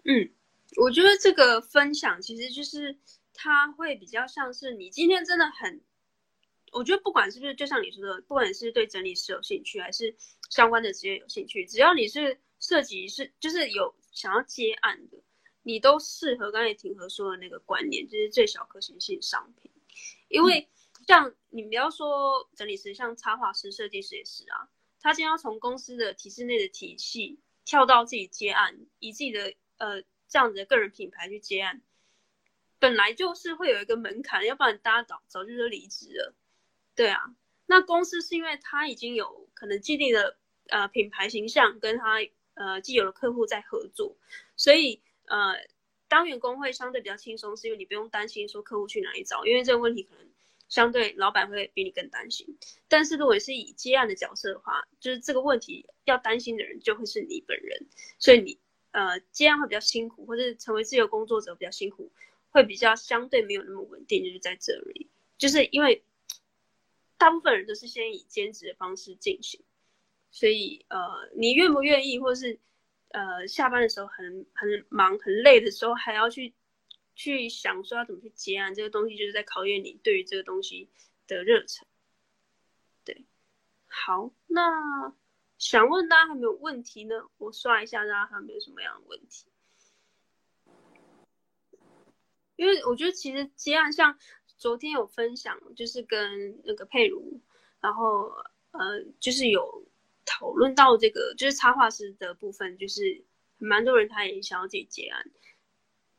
嗯，我觉得这个分享其实就是它会比较像是你今天真的很。我觉得不管是不是，就像你说的，不管是对整理师有兴趣，还是相关的职业有兴趣，只要你是涉及是，就是有想要接案的，你都适合刚才庭和说的那个观念，就是最小可行性商品。因为像你不要说整理师，像插画师、设计师也是啊，他今天要从公司的体制内的体系跳到自己接案，以自己的呃这样子的个人品牌去接案，本来就是会有一个门槛，要不然大家早早就都离职了。对啊，那公司是因为他已经有可能既定的呃品牌形象，跟他呃既有的客户在合作，所以呃当员工会相对比较轻松，是因为你不用担心说客户去哪里找，因为这个问题可能相对老板会比你更担心。但是如果是以接案的角色的话，就是这个问题要担心的人就会是你本人，所以你呃接案会比较辛苦，或者成为自由工作者比较辛苦，会比较相对没有那么稳定，就是在这里，就是因为。大部分人都是先以兼职的方式进行，所以呃，你愿不愿意，或是呃，下班的时候很很忙很累的时候，还要去去想说要怎么去接案，这个东西就是在考验你对于这个东西的热忱。对，好，那想问大家还有没有问题呢？我刷一下大家还有没有什么样的问题？因为我觉得其实接案像。昨天有分享，就是跟那个佩如，然后呃，就是有讨论到这个，就是插画师的部分，就是蛮多人他也想要自己接案，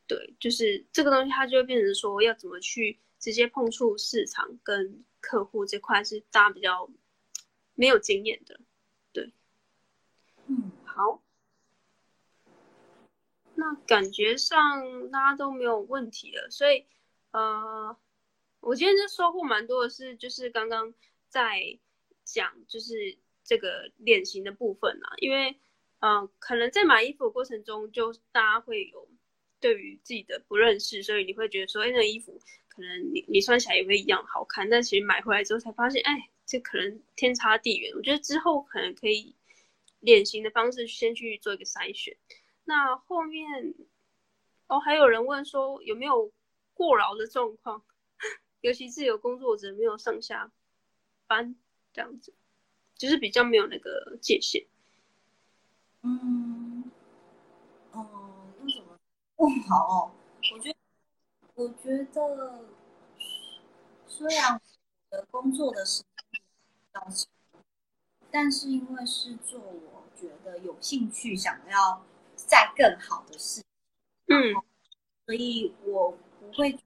对，就是这个东西，它就会变成说要怎么去直接碰触市场跟客户这块，是大家比较没有经验的，对，嗯，好，那感觉上大家都没有问题了，所以呃。我今天就收获蛮多的是，就是刚刚在讲，就是这个脸型的部分啊，因为，嗯、呃，可能在买衣服的过程中，就大家会有对于自己的不认识，所以你会觉得说，哎，那衣服可能你你穿起来也会一样好看，但其实买回来之后才发现，哎，这可能天差地远。我觉得之后可能可以脸型的方式先去做一个筛选。那后面，哦，还有人问说有没有过劳的状况？尤其是有工作者没有上下班这样子，就是比较没有那个界限。嗯，哦，为什么？哦，好哦，我觉得，我觉得，虽然我的工作的时间比较长，但是因为是做我觉得有兴趣、想要再更好的事，嗯，所以我不会。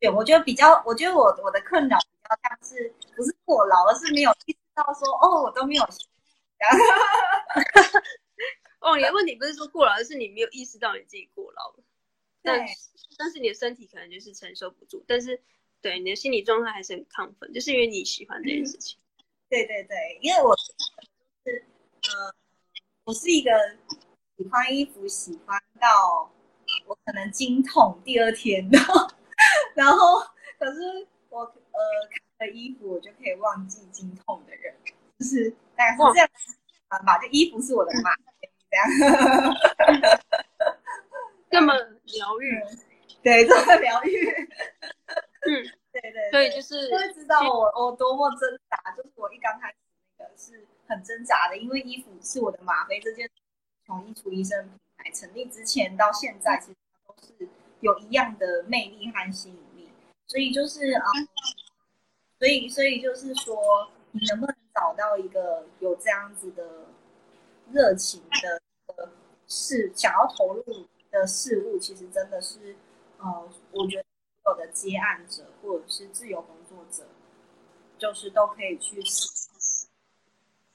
对，我觉得比较，我觉得我我的困扰比较像是不是过劳，而是没有意识到说，哦，我都没有。哦，你的问题不是说过劳，而是你没有意识到你自己过劳了。对。但但是你的身体可能就是承受不住，但是对你的心理状态还是很亢奋，就是因为你喜欢这件事情。嗯、对对对，因为我是呃，我是一个喜欢衣服，喜欢到我可能经痛第二天 的。然后，可是我呃看了衣服，我就可以忘记经痛的人，就是大概是这样啊吧。就衣服是我的妈，这样，这么疗愈，对，这么疗愈，嗯，对 对，所以就是会知道我我多么挣扎，就是我一刚开始那个是很挣扎的，因为衣服是我的吗啡这件，从衣橱医生品牌成立之前到现在，其实都是。有一样的魅力和吸引力，所以就是啊、嗯，所以所以就是说，你能不能找到一个有这样子的热情的事，想要投入的事物，其实真的是，呃，我觉得所有的接案者或者是自由工作者，就是都可以去试，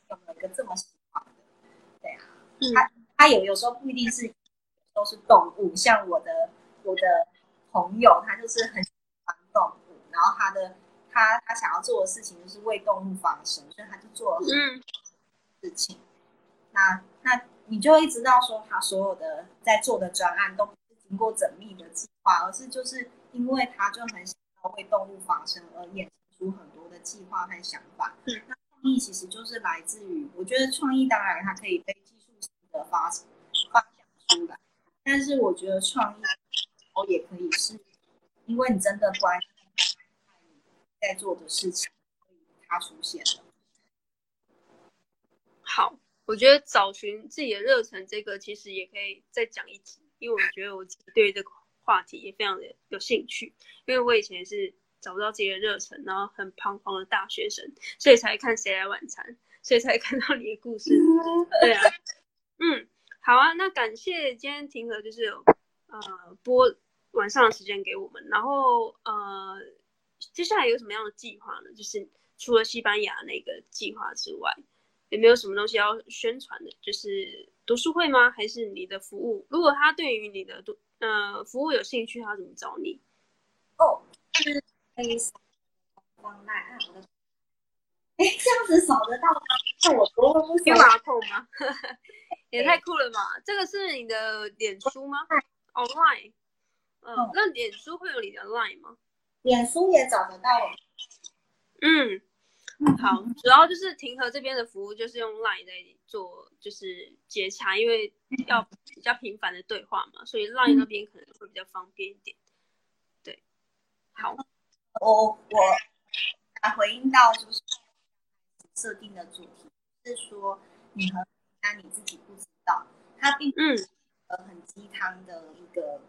有没有一个这么喜欢的？对啊，他他有有时候不一定是都是动物，像我的我的朋友，他就是很喜欢动物，然后他的他他想要做的事情就是为动物发声，所以他就做了很多事情。嗯、那那。你就会知道，说他所有的在做的专案都不是经过缜密的计划，而是就是因为他就很想要为动物发声而衍生出很多的计划和想法。嗯，那创意其实就是来自于，我觉得创意当然它可以被技术性的发发想出来，但是我觉得创意哦也可以是，因为你真的关心在做的事情，所以它出现了。好。我觉得找寻自己的热忱，这个其实也可以再讲一集，因为我觉得我自己对这个话题也非常的有兴趣。因为我以前是找不到自己的热忱，然后很彷徨的大学生，所以才看谁来晚餐，所以才看到你的故事。对啊，嗯，好啊，那感谢今天庭和就是有呃播晚上的时间给我们，然后呃接下来有什么样的计划呢？就是除了西班牙那个计划之外。有没有什么东西要宣传的？就是读书会吗？还是你的服务？如果他对于你的读呃服务有兴趣，他怎么找你？哦，就是可以扫光赖啊！我的，哎，这样子扫得到吗？那我不会不扫。马桶吗？也太酷了吧！这个是你的脸书吗？Online。嗯，那脸书会有你的 Line 吗？脸书也找得到。嗯。好，主要就是庭和这边的服务就是用 Line 在做，就是接洽，因为要比较频繁的对话嘛，所以 Line 那边可能会比较方便一点。对，好，我我来回应到就是设定的主题是说你和那你自己不知道，它并不是呃很鸡汤的一个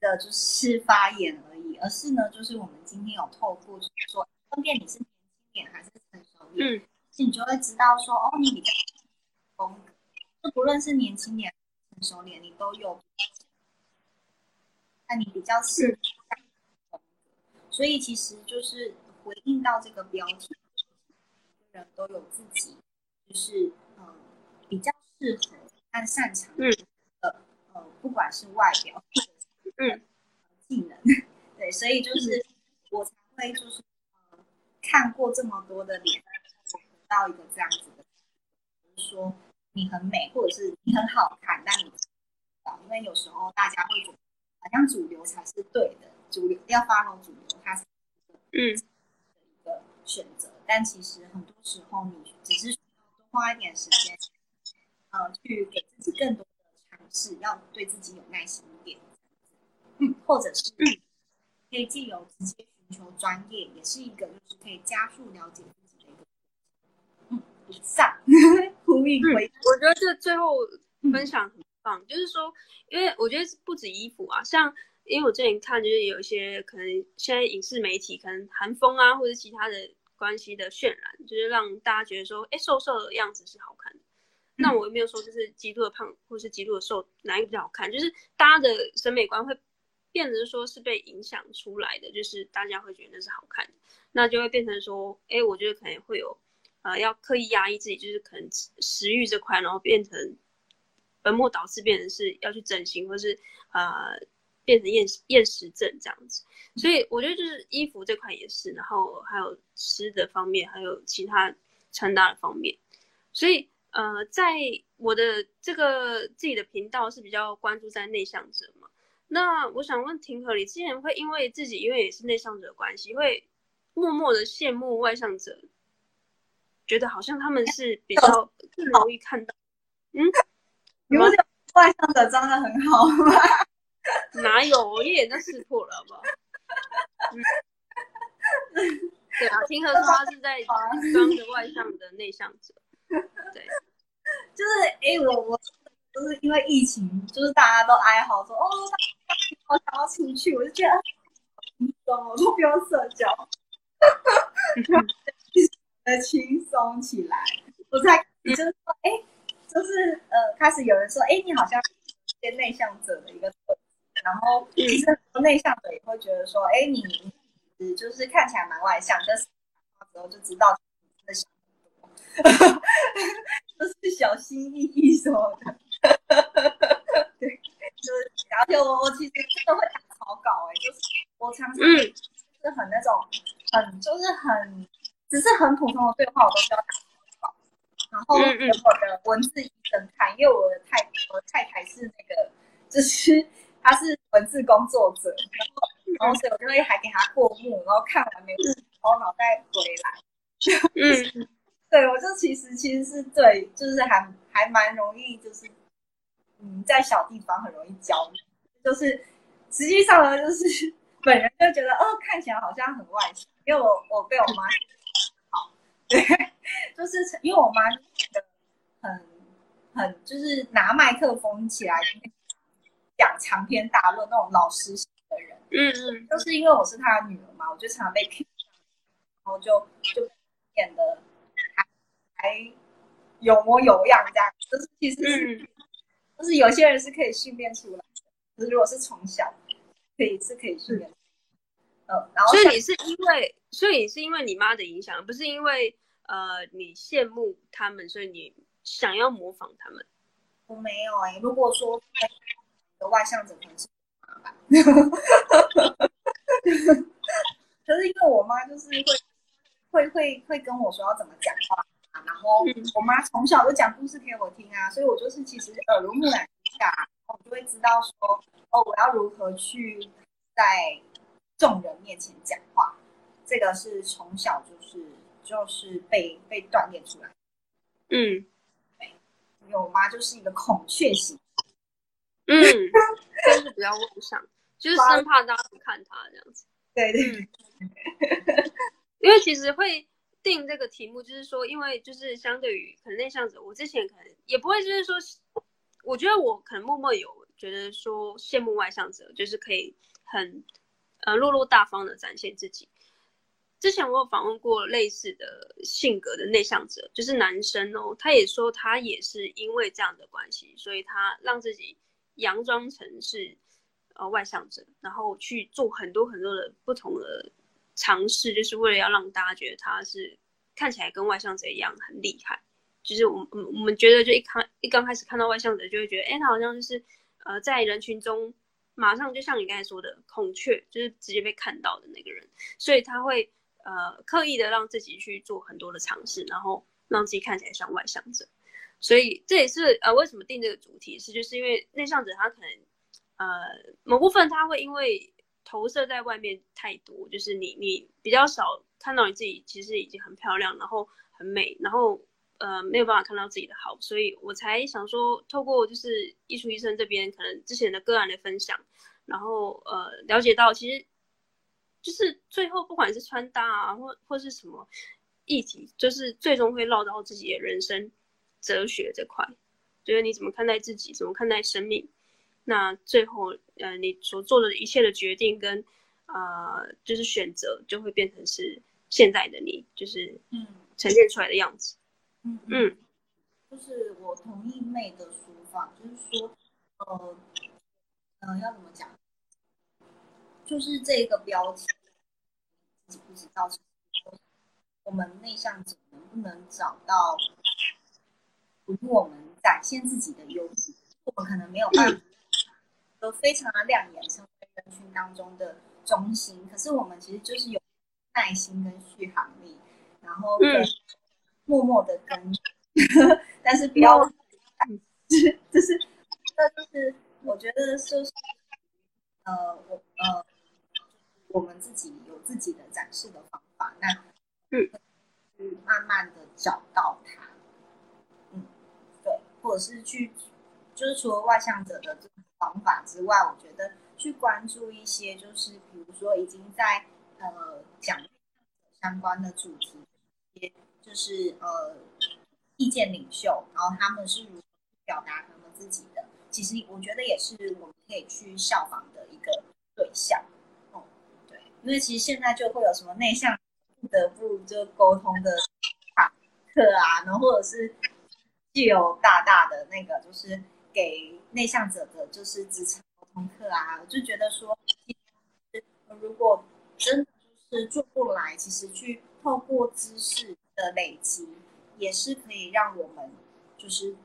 的就是发言而已，而是呢，就是我们今天有透过就是说分辨你是。点还是成熟点，嗯，你就会知道说，哦，你比较风格，就不论是年轻点、成熟点，你都有。那你比较适所以其实就是回应到这个标题，人都有自己，就是嗯，比较适合和擅长的，嗯，呃，不管是外表，嗯，技能，对，所以就是我才会就是。看过这么多的脸，得到一个这样子的，就是说你很美，或者是你很好看，但你不知道，因为有时候大家会觉得好像主流才是对的，主流要 follow 主流，它是一个嗯的一个选择，但其实很多时候你只是需要多花一点时间，呃，去给自己更多的尝试，要对自己有耐心一点，嗯，或者是可以借由直接。求专业也是一个，就是可以加速了解自己的一个。嗯，以上呼应回、嗯。我觉得这最后分享很棒，嗯、就是说，因为我觉得不止衣服啊，像因为我之前看，就是有一些可能现在影视媒体可能韩风啊，或者其他的关系的渲染，就是让大家觉得说，哎，瘦瘦的样子是好看的。嗯、那我也没有说就是极度的胖，或是极度的瘦，哪一个比较好看？就是大家的审美观会。变成说是被影响出来的，就是大家会觉得那是好看的，那就会变成说，哎，我觉得可能会有，呃，要刻意压抑自己，就是可能食欲这块，然后变成本末倒置，变成是要去整形，或是呃，变成厌厌食症这样子。所以我觉得就是衣服这块也是，然后还有吃的方面，还有其他穿搭的方面。所以呃，在我的这个自己的频道是比较关注在内向者嘛。那我想问庭和，你之前会因为自己因为也是内向者的关系，会默默的羡慕外向者，觉得好像他们是比较更容易看到。嗯，你不是外向者装的很好吗？哪有？我一眼就识破了，好不好？嗯、对啊，庭和说他是在 装着外向的内向者。对，就是哎、欸，我我就是因为疫情，就是大家都哀嚎说哦。我想要出去，我就觉得轻松，我都不用社交。呃轻松起来。我才就是说，哎，就是呃，开始有人说，哎，你好像是一些内向者的一个特质。然后其实很多内向者也会觉得说，哎，你你就是看起来蛮外向，但是时候就知道你真的想很多，都是小心翼翼什么的。对，就是而且我我其实真的会打草稿，哎，就是我常常是很那种很就是很只是很普通的对话，我都需要打草稿，然后给我的文字医生看，因为我的太我的太太是那个就是。她是文字工作者，然后，然后所以我就会还给她过目，然后看完没事，然后脑袋回来。嗯，对，我就其实其实是对，就是还还蛮容易，就是嗯，在小地方很容易焦虑，就是实际上呢，就是 本人就觉得哦，看起来好像很外向，因为我我被我妈好，对，就是因为我妈很很就是拿麦克风起来。讲长篇大论那种老师型的人，嗯嗯，就是因为我是他的女儿嘛，我就常常被 Q，然后就就变得还还有模有样这样，就是其实是，嗯、就是有些人是可以训练出来的，就是如果是从小可以是可以训练，嗯，嗯，然后所以你是因为，所以你是因为你妈的影响，不是因为呃你羡慕他们，所以你想要模仿他们？我没有哎、欸，如果说。外向者可能是 可是因为我妈就是会会会会跟我说要怎么讲话啊，然后我妈从小就讲故事给我听啊，所以我就是其实耳濡目染一下，我就会知道说哦，我要如何去在众人面前讲话，这个是从小就是就是被被锻炼出来。嗯，对，因为我妈就是一个孔雀型。嗯，就是比较外向，就是生怕大家不看他这样子。对对对，因为其实会定这个题目，就是说，因为就是相对于可能内向者，我之前可能也不会，就是说，我觉得我可能默默有觉得说羡慕外向者，就是可以很呃落落大方的展现自己。之前我有访问过类似的性格的内向者，就是男生哦，他也说他也是因为这样的关系，所以他让自己。佯装成是呃外向者，然后去做很多很多的不同的尝试，就是为了要让大家觉得他是看起来跟外向者一样很厉害。就是我们我们觉得就一开一刚开始看到外向者，就会觉得哎，他好像就是呃在人群中马上就像你刚才说的孔雀，就是直接被看到的那个人，所以他会呃刻意的让自己去做很多的尝试，然后让自己看起来像外向者。所以这也是呃为什么定这个主题是，就是因为内向者他可能呃某部分他会因为投射在外面太多，就是你你比较少看到你自己其实已经很漂亮，然后很美，然后呃没有办法看到自己的好，所以我才想说透过就是艺术医生这边可能之前的个案的分享，然后呃了解到其实就是最后不管是穿搭啊或或是什么议题，就是最终会落到自己的人生。哲学这块，就是你怎么看待自己，怎么看待生命，那最后，呃，你所做的一切的决定跟，呃，就是选择，就会变成是现在的你，就是嗯，呈现出来的样子。嗯嗯，就是我同意妹的说法，就是说，呃，呃，要怎么讲？就是这个标题，自己不知道，我们内向者能不能找到？如果我们展现自己的优势，我们可能没有办法都非常的亮眼，成为人群当中的中心。可是我们其实就是有耐心跟续航力，然后默默的跟，嗯、但是不要，就 是就是，这就是我觉得就是呃，我呃，我们自己有自己的展示的方法，那嗯，慢慢的找到它。或者是去，就是除了外向者的这种方法之外，我觉得去关注一些，就是比如说已经在呃讲相关的主题，一些就是呃意见领袖，然后他们是如何表达他们自己的，其实我觉得也是我们可以去效仿的一个对象。哦、对，因为其实现在就会有什么内向不得不就沟通的课啊，然后或者是具有大大的那个，就是给内向者的就是职场沟通课啊，我就觉得说，如果真的就是做不来，其实去透过知识的累积，也是可以让我们就是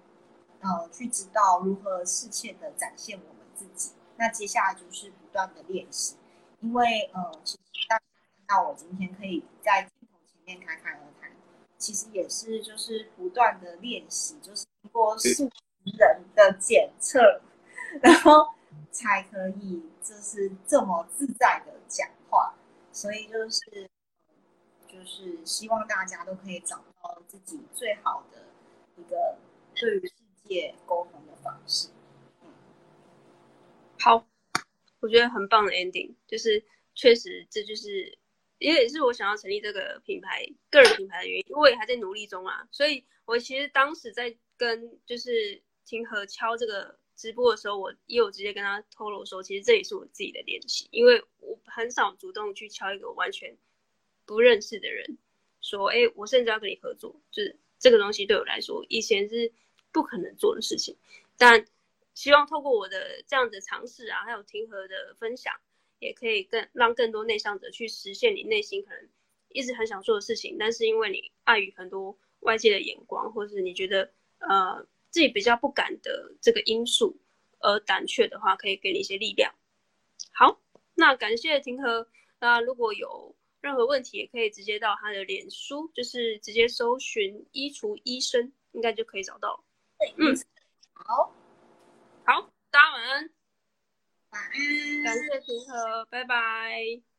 呃去知道如何适切的展现我们自己。那接下来就是不断的练习，因为呃，其实大家看到我今天可以在镜头前面侃侃而谈，其实也是就是不断的练习，就是通过数人的检测，然后才可以就是这么自在的讲话。所以就是就是希望大家都可以找到自己最好的一个对于世界沟通的方式。好，我觉得很棒的 ending，就是确实这就是也也是我想要成立这个品牌个人品牌的原因，因为我也还在努力中啊。所以我其实当时在跟就是庭和敲这个直播的时候，我也有直接跟他透露说，其实这也是我自己的练习，因为我很少主动去敲一个完全不认识的人，说，哎，我甚至要跟你合作，就是这个东西对我来说以前是不可能做的事情，但。希望透过我的这样的尝试啊，还有庭和的分享，也可以更让更多内向者去实现你内心可能一直很想做的事情，但是因为你碍于很多外界的眼光，或是你觉得呃自己比较不敢的这个因素而胆怯的话，可以给你一些力量。好，那感谢庭和。那如果有任何问题，也可以直接到他的脸书，就是直接搜寻“衣橱医生”，应该就可以找到。对，嗯，好。好，大家晚安。晚安。感谢庭和，拜拜。